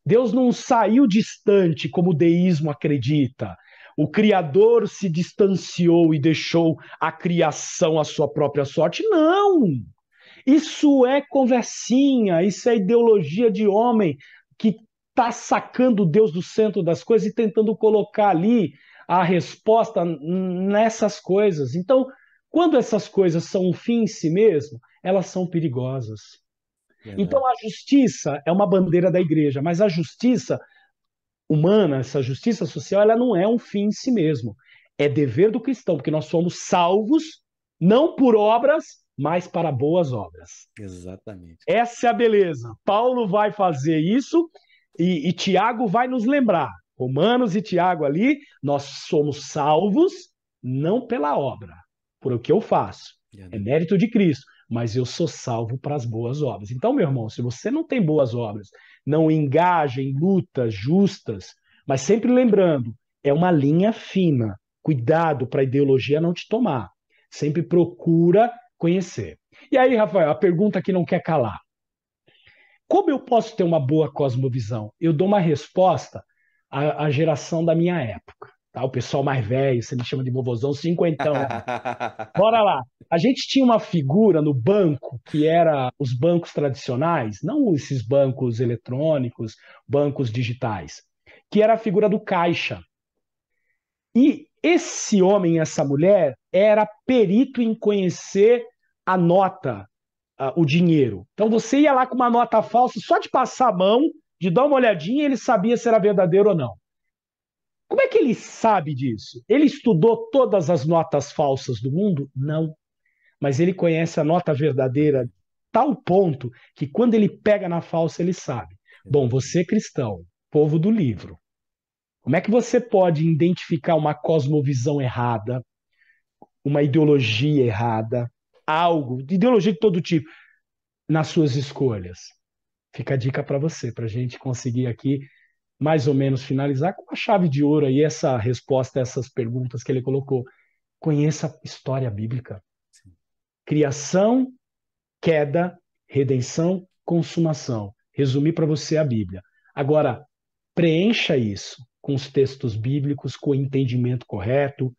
Deus não saiu distante como o deísmo acredita. O Criador se distanciou e deixou a criação à sua própria sorte. Não! Isso é conversinha, isso é ideologia de homem que está sacando Deus do centro das coisas e tentando colocar ali a resposta nessas coisas. Então, quando essas coisas são um fim em si mesmo, elas são perigosas. Então, a justiça é uma bandeira da igreja, mas a justiça humana, essa justiça social, ela não é um fim em si mesmo. É dever do cristão, porque nós somos salvos não por obras, mas para boas obras. Exatamente. Essa é a beleza. Paulo vai fazer isso e, e Tiago vai nos lembrar, Romanos e Tiago ali, nós somos salvos não pela obra, por o que eu faço. É mérito de Cristo, mas eu sou salvo para as boas obras. Então, meu irmão, se você não tem boas obras, não engaja em lutas justas, mas sempre lembrando, é uma linha fina. Cuidado para a ideologia não te tomar. Sempre procura conhecer. E aí, Rafael, a pergunta que não quer calar. Como eu posso ter uma boa cosmovisão? Eu dou uma resposta à, à geração da minha época. Tá? O pessoal mais velho, você me chama de vovozão, cinquentão. Bora lá. A gente tinha uma figura no banco que era os bancos tradicionais, não esses bancos eletrônicos, bancos digitais, que era a figura do caixa. E esse homem, essa mulher, era perito em conhecer a nota uh, o dinheiro. Então você ia lá com uma nota falsa, só de passar a mão, de dar uma olhadinha, ele sabia se era verdadeiro ou não. Como é que ele sabe disso? Ele estudou todas as notas falsas do mundo? Não. Mas ele conhece a nota verdadeira tal ponto que quando ele pega na falsa, ele sabe. Bom, você cristão, povo do livro, como é que você pode identificar uma cosmovisão errada, uma ideologia errada, algo, de ideologia de todo tipo, nas suas escolhas. Fica a dica para você, para a gente conseguir aqui mais ou menos finalizar com a chave de ouro aí essa resposta a essas perguntas que ele colocou. conheça a história bíblica. Criação, queda, redenção, consumação. Resumir para você a Bíblia. Agora, preencha isso com os textos bíblicos, com o entendimento correto.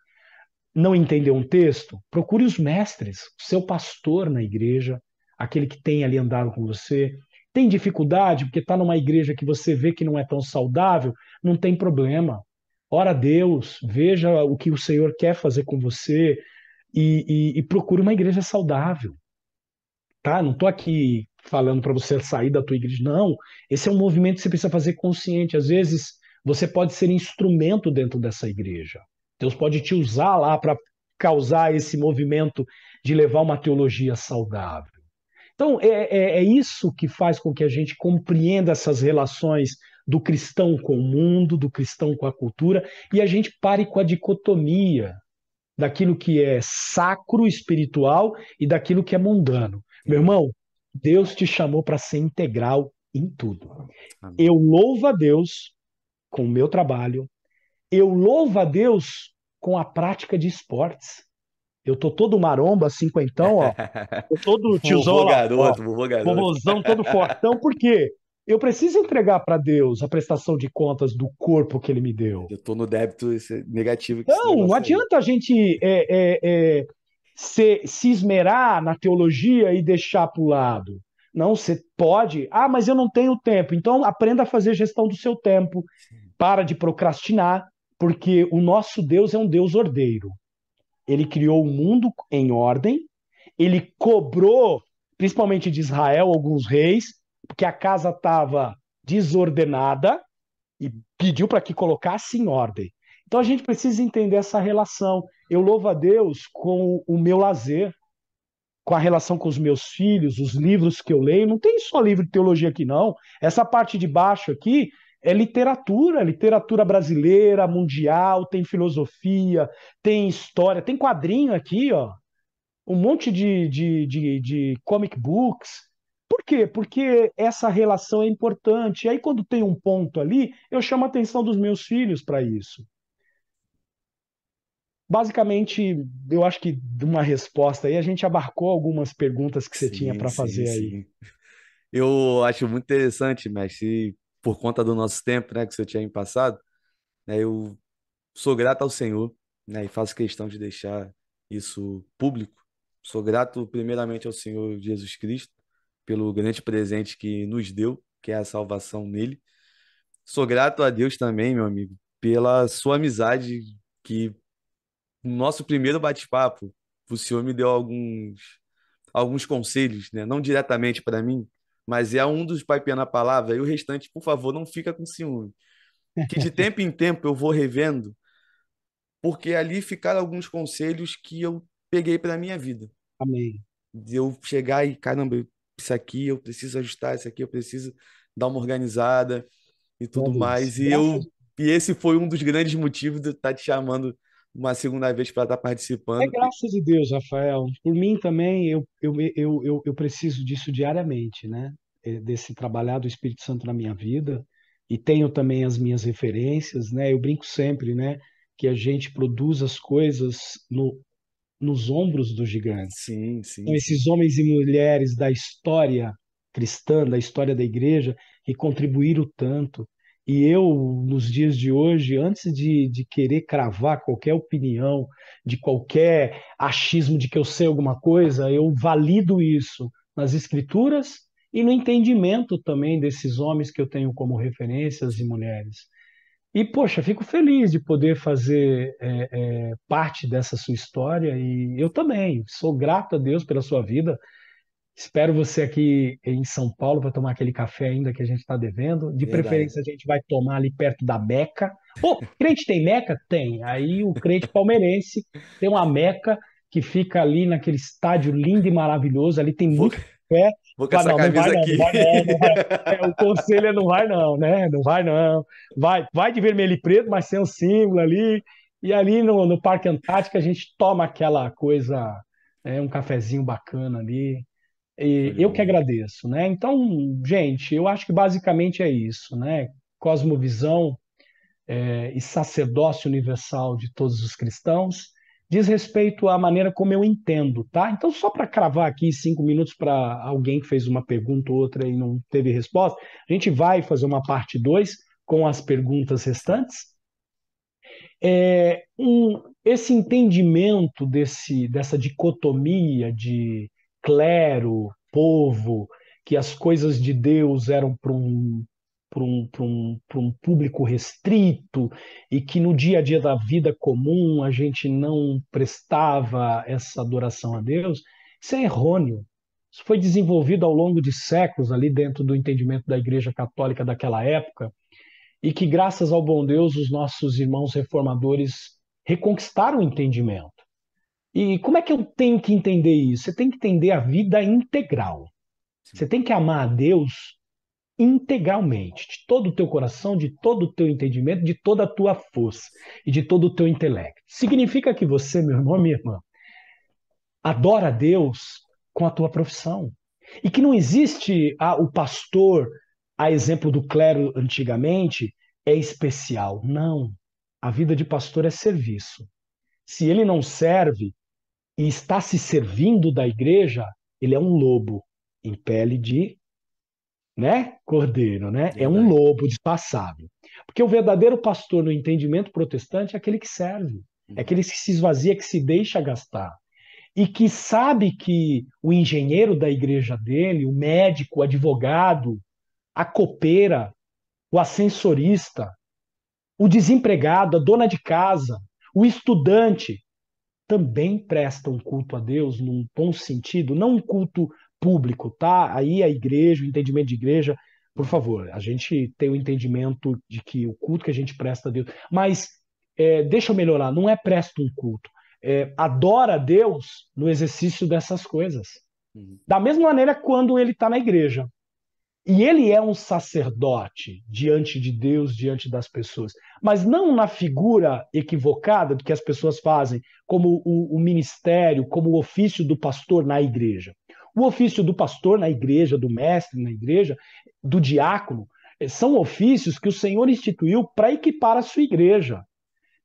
Não entendeu um texto? Procure os mestres, o seu pastor na igreja, aquele que tem ali andado com você. Tem dificuldade porque está numa igreja que você vê que não é tão saudável? Não tem problema. Ora a Deus, veja o que o Senhor quer fazer com você e, e, e procure uma igreja saudável. Tá? Não estou aqui falando para você sair da tua igreja. Não, esse é um movimento que você precisa fazer consciente. Às vezes você pode ser instrumento dentro dessa igreja. Deus pode te usar lá para causar esse movimento de levar uma teologia saudável. Então, é, é, é, isso que faz com que a gente compreenda essas relações do cristão com o mundo, do cristão com a cultura, e a gente pare com a dicotomia daquilo que é sacro, espiritual e daquilo que é mundano. Meu irmão, Deus te chamou para ser integral em tudo. Amém. Eu louvo a Deus com o meu trabalho, eu louvo a Deus com a prática de esportes. Eu tô todo maromba, cinquentão, ó. Tô todo tiozão vovô lá, garoto, ó, vovô garoto. Vovôzão todo fortão, por quê? Eu preciso entregar para Deus a prestação de contas do corpo que ele me deu. Eu tô no débito negativo. não, não adianta a gente é, é, é, se, se esmerar na teologia e deixar para o lado. Não, você pode. Ah, mas eu não tenho tempo. Então aprenda a fazer gestão do seu tempo. Para de procrastinar, porque o nosso Deus é um Deus ordeiro. Ele criou o mundo em ordem, ele cobrou, principalmente de Israel, alguns reis, porque a casa estava desordenada e pediu para que colocasse em ordem. Então a gente precisa entender essa relação. Eu louvo a Deus com o meu lazer, com a relação com os meus filhos, os livros que eu leio. Não tem só livro de teologia aqui, não. Essa parte de baixo aqui é literatura, literatura brasileira, mundial, tem filosofia, tem história, tem quadrinho aqui, ó. Um monte de, de, de, de comic books. Por quê? Porque essa relação é importante. E aí, quando tem um ponto ali, eu chamo a atenção dos meus filhos para isso. Basicamente, eu acho que de uma resposta aí, a gente abarcou algumas perguntas que você sim, tinha para fazer sim, aí. Eu acho muito interessante, mestre, por conta do nosso tempo, né, que você tinha em passado, né, eu sou grato ao Senhor, né, e faço questão de deixar isso público. Sou grato primeiramente ao Senhor Jesus Cristo pelo grande presente que nos deu, que é a salvação nele. Sou grato a Deus também, meu amigo, pela sua amizade que no nosso primeiro bate-papo, o senhor me deu alguns, alguns conselhos, né? não diretamente para mim, mas é um dos pai na palavra, e o restante, por favor, não fica com ciúme. Que de tempo em tempo eu vou revendo, porque ali ficaram alguns conselhos que eu peguei para minha vida. Amém. De eu chegar e, caramba, isso aqui eu preciso ajustar, isso aqui eu preciso dar uma organizada e tudo mais. E eu e esse foi um dos grandes motivos de estar te chamando uma segunda vez para estar participando. É graças a Deus, Rafael. Por mim também, eu, eu, eu, eu, eu preciso disso diariamente, né? É, desse trabalhar do Espírito Santo na minha vida. E tenho também as minhas referências, né? Eu brinco sempre, né? Que a gente produz as coisas no, nos ombros dos gigantes. Sim, sim. Então, esses homens e mulheres da história cristã, da história da igreja, que contribuíram tanto, e eu, nos dias de hoje, antes de, de querer cravar qualquer opinião, de qualquer achismo de que eu sei alguma coisa, eu valido isso nas escrituras e no entendimento também desses homens que eu tenho como referências e mulheres. E, poxa, fico feliz de poder fazer é, é, parte dessa sua história e eu também sou grato a Deus pela sua vida. Espero você aqui em São Paulo para tomar aquele café ainda que a gente está devendo. De Verdade. preferência, a gente vai tomar ali perto da Meca. Pô, crente tem Meca? Tem. Aí o crente palmeirense tem uma Meca que fica ali naquele estádio lindo e maravilhoso. Ali tem muito café. Vou com essa não, camisa não aqui. Não, é, o conselho é não vai não, né? Não vai não. Vai, vai de vermelho e preto, mas sem o símbolo ali. E ali no, no Parque Antártico a gente toma aquela coisa, é, um cafezinho bacana ali. E eu que agradeço, né? Então, gente, eu acho que basicamente é isso, né? Cosmovisão é, e sacerdócio universal de todos os cristãos, diz respeito à maneira como eu entendo, tá? Então, só para cravar aqui cinco minutos para alguém que fez uma pergunta ou outra e não teve resposta, a gente vai fazer uma parte 2 com as perguntas restantes. É, um, esse entendimento desse, dessa dicotomia de clero, povo, que as coisas de Deus eram para um um, um, um público restrito e que no dia a dia da vida comum a gente não prestava essa adoração a Deus, isso é errôneo. Isso foi desenvolvido ao longo de séculos ali dentro do entendimento da Igreja Católica daquela época e que, graças ao bom Deus, os nossos irmãos reformadores reconquistaram o entendimento. E como é que eu tenho que entender isso? Você tem que entender a vida integral. Você tem que amar a Deus integralmente, de todo o teu coração, de todo o teu entendimento, de toda a tua força e de todo o teu intelecto. Significa que você, meu irmão, minha irmã, adora a Deus com a tua profissão. E que não existe ah, o pastor, a exemplo do clero antigamente, é especial. Não. A vida de pastor é serviço. Se ele não serve e está se servindo da igreja, ele é um lobo em pele de né? Cordeiro, né? É um lobo disfarçado. Porque o verdadeiro pastor no entendimento protestante é aquele que serve, é aquele que se esvazia, que se deixa gastar. E que sabe que o engenheiro da igreja dele, o médico, o advogado, a copeira, o ascensorista, o desempregado, a dona de casa, o estudante, também prestam culto a Deus num bom sentido, não um culto público, tá? Aí a igreja, o entendimento de igreja, por favor, a gente tem o entendimento de que o culto que a gente presta a Deus, mas é, deixa eu melhorar, não é presta um culto, é, adora a Deus no exercício dessas coisas. Uhum. Da mesma maneira quando ele está na igreja. E ele é um sacerdote diante de Deus, diante das pessoas, mas não na figura equivocada do que as pessoas fazem, como o, o ministério, como o ofício do pastor na igreja. O ofício do pastor na igreja, do mestre na igreja, do diácono, eh, são ofícios que o Senhor instituiu para equipar a sua igreja.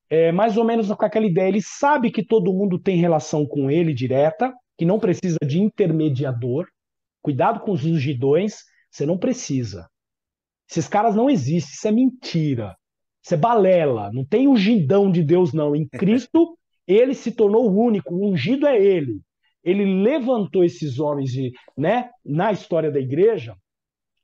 É, mais ou menos com aquela ideia. Ele sabe que todo mundo tem relação com ele direta, que não precisa de intermediador. Cuidado com os ungidões, você não precisa. Esses caras não existem, isso é mentira. Isso é balela, não tem ungidão de Deus, não. Em Cristo, ele se tornou o único, o ungido é ele ele levantou esses homens de, né, na história da igreja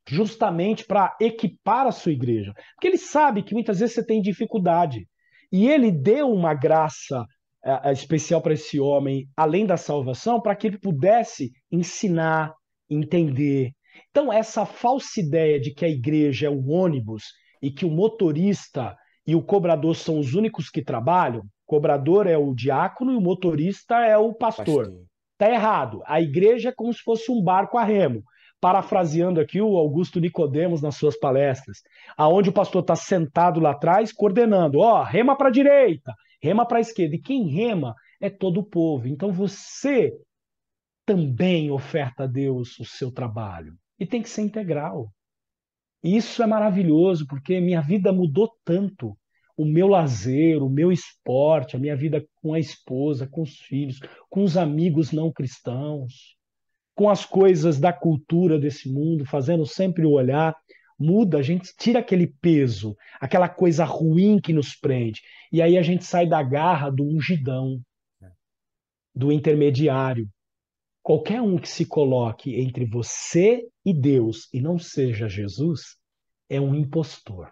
justamente para equipar a sua igreja. Porque ele sabe que muitas vezes você tem dificuldade. E ele deu uma graça é, especial para esse homem, além da salvação, para que ele pudesse ensinar, entender. Então, essa falsa ideia de que a igreja é um ônibus e que o motorista e o cobrador são os únicos que trabalham, o cobrador é o diácono e o motorista é o pastor. pastor. Está errado. A igreja é como se fosse um barco a remo. Parafraseando aqui o Augusto Nicodemos nas suas palestras, aonde o pastor está sentado lá atrás, coordenando, ó, rema para a direita, rema para a esquerda. E quem rema é todo o povo. Então você também oferta a Deus o seu trabalho. E tem que ser integral. Isso é maravilhoso, porque minha vida mudou tanto o meu lazer, o meu esporte, a minha vida com a esposa, com os filhos, com os amigos não cristãos, com as coisas da cultura desse mundo, fazendo sempre o olhar, muda, a gente tira aquele peso, aquela coisa ruim que nos prende, e aí a gente sai da garra do ungidão, do intermediário. Qualquer um que se coloque entre você e Deus e não seja Jesus é um impostor.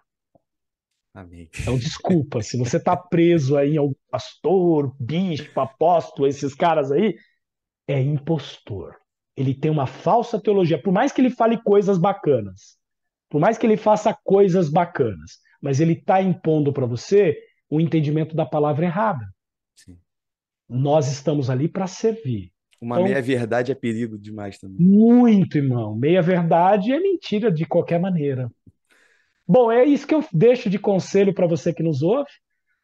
Amém. Então, desculpa, se você está preso aí ao pastor, bispo, apóstolo, esses caras aí, é impostor. Ele tem uma falsa teologia, por mais que ele fale coisas bacanas, por mais que ele faça coisas bacanas, mas ele está impondo para você o entendimento da palavra errada. Sim. Nós estamos ali para servir. Uma então, meia-verdade é perigo demais também. Muito, irmão. Meia-verdade é mentira de qualquer maneira. Bom, é isso que eu deixo de conselho para você que nos ouve.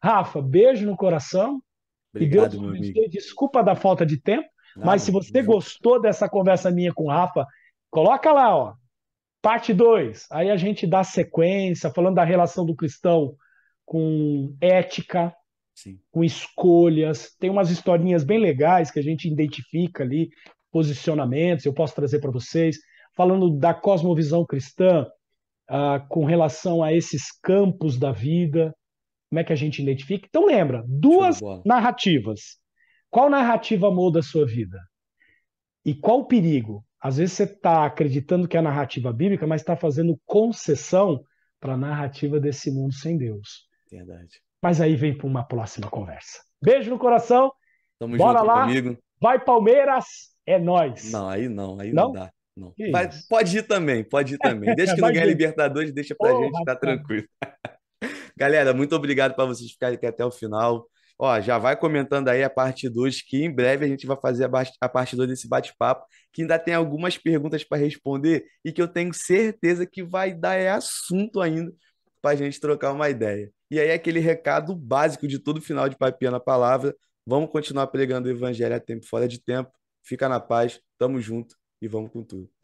Rafa, beijo no coração. Obrigado, e Deus abençoe. Desculpa da falta de tempo, Não, mas se você gostou dessa conversa minha com o Rafa, coloca lá, ó. Parte 2. Aí a gente dá sequência, falando da relação do cristão com ética, Sim. com escolhas. Tem umas historinhas bem legais que a gente identifica ali, posicionamentos, eu posso trazer para vocês, falando da cosmovisão cristã uh, com relação a esses campos da vida, como é que a gente identifica. Então, lembra, duas narrativas. Qual narrativa molda a sua vida? E qual o perigo? Às vezes você está acreditando que é a narrativa bíblica, mas está fazendo concessão para a narrativa desse mundo sem Deus. Verdade. Mas aí vem para uma próxima conversa. Beijo no coração. Tamo Bora junto, lá. amigo. Vai Palmeiras, é nós. Não, aí não, aí não, Não? dá. Não. Mas pode ir também, pode ir também. Desde que não ganhe ver. Libertadores, deixa pra Ô, gente, tá tranquilo. Galera, muito obrigado para vocês ficarem aqui até o final. Ó, já vai comentando aí a parte 2, que em breve a gente vai fazer a parte 2 desse bate-papo, que ainda tem algumas perguntas para responder e que eu tenho certeza que vai dar é assunto ainda para a gente trocar uma ideia. E aí, aquele recado básico de todo final de Papiando a Palavra. Vamos continuar pregando o evangelho a tempo fora de tempo. Fica na paz, tamo junto e vamos com tudo.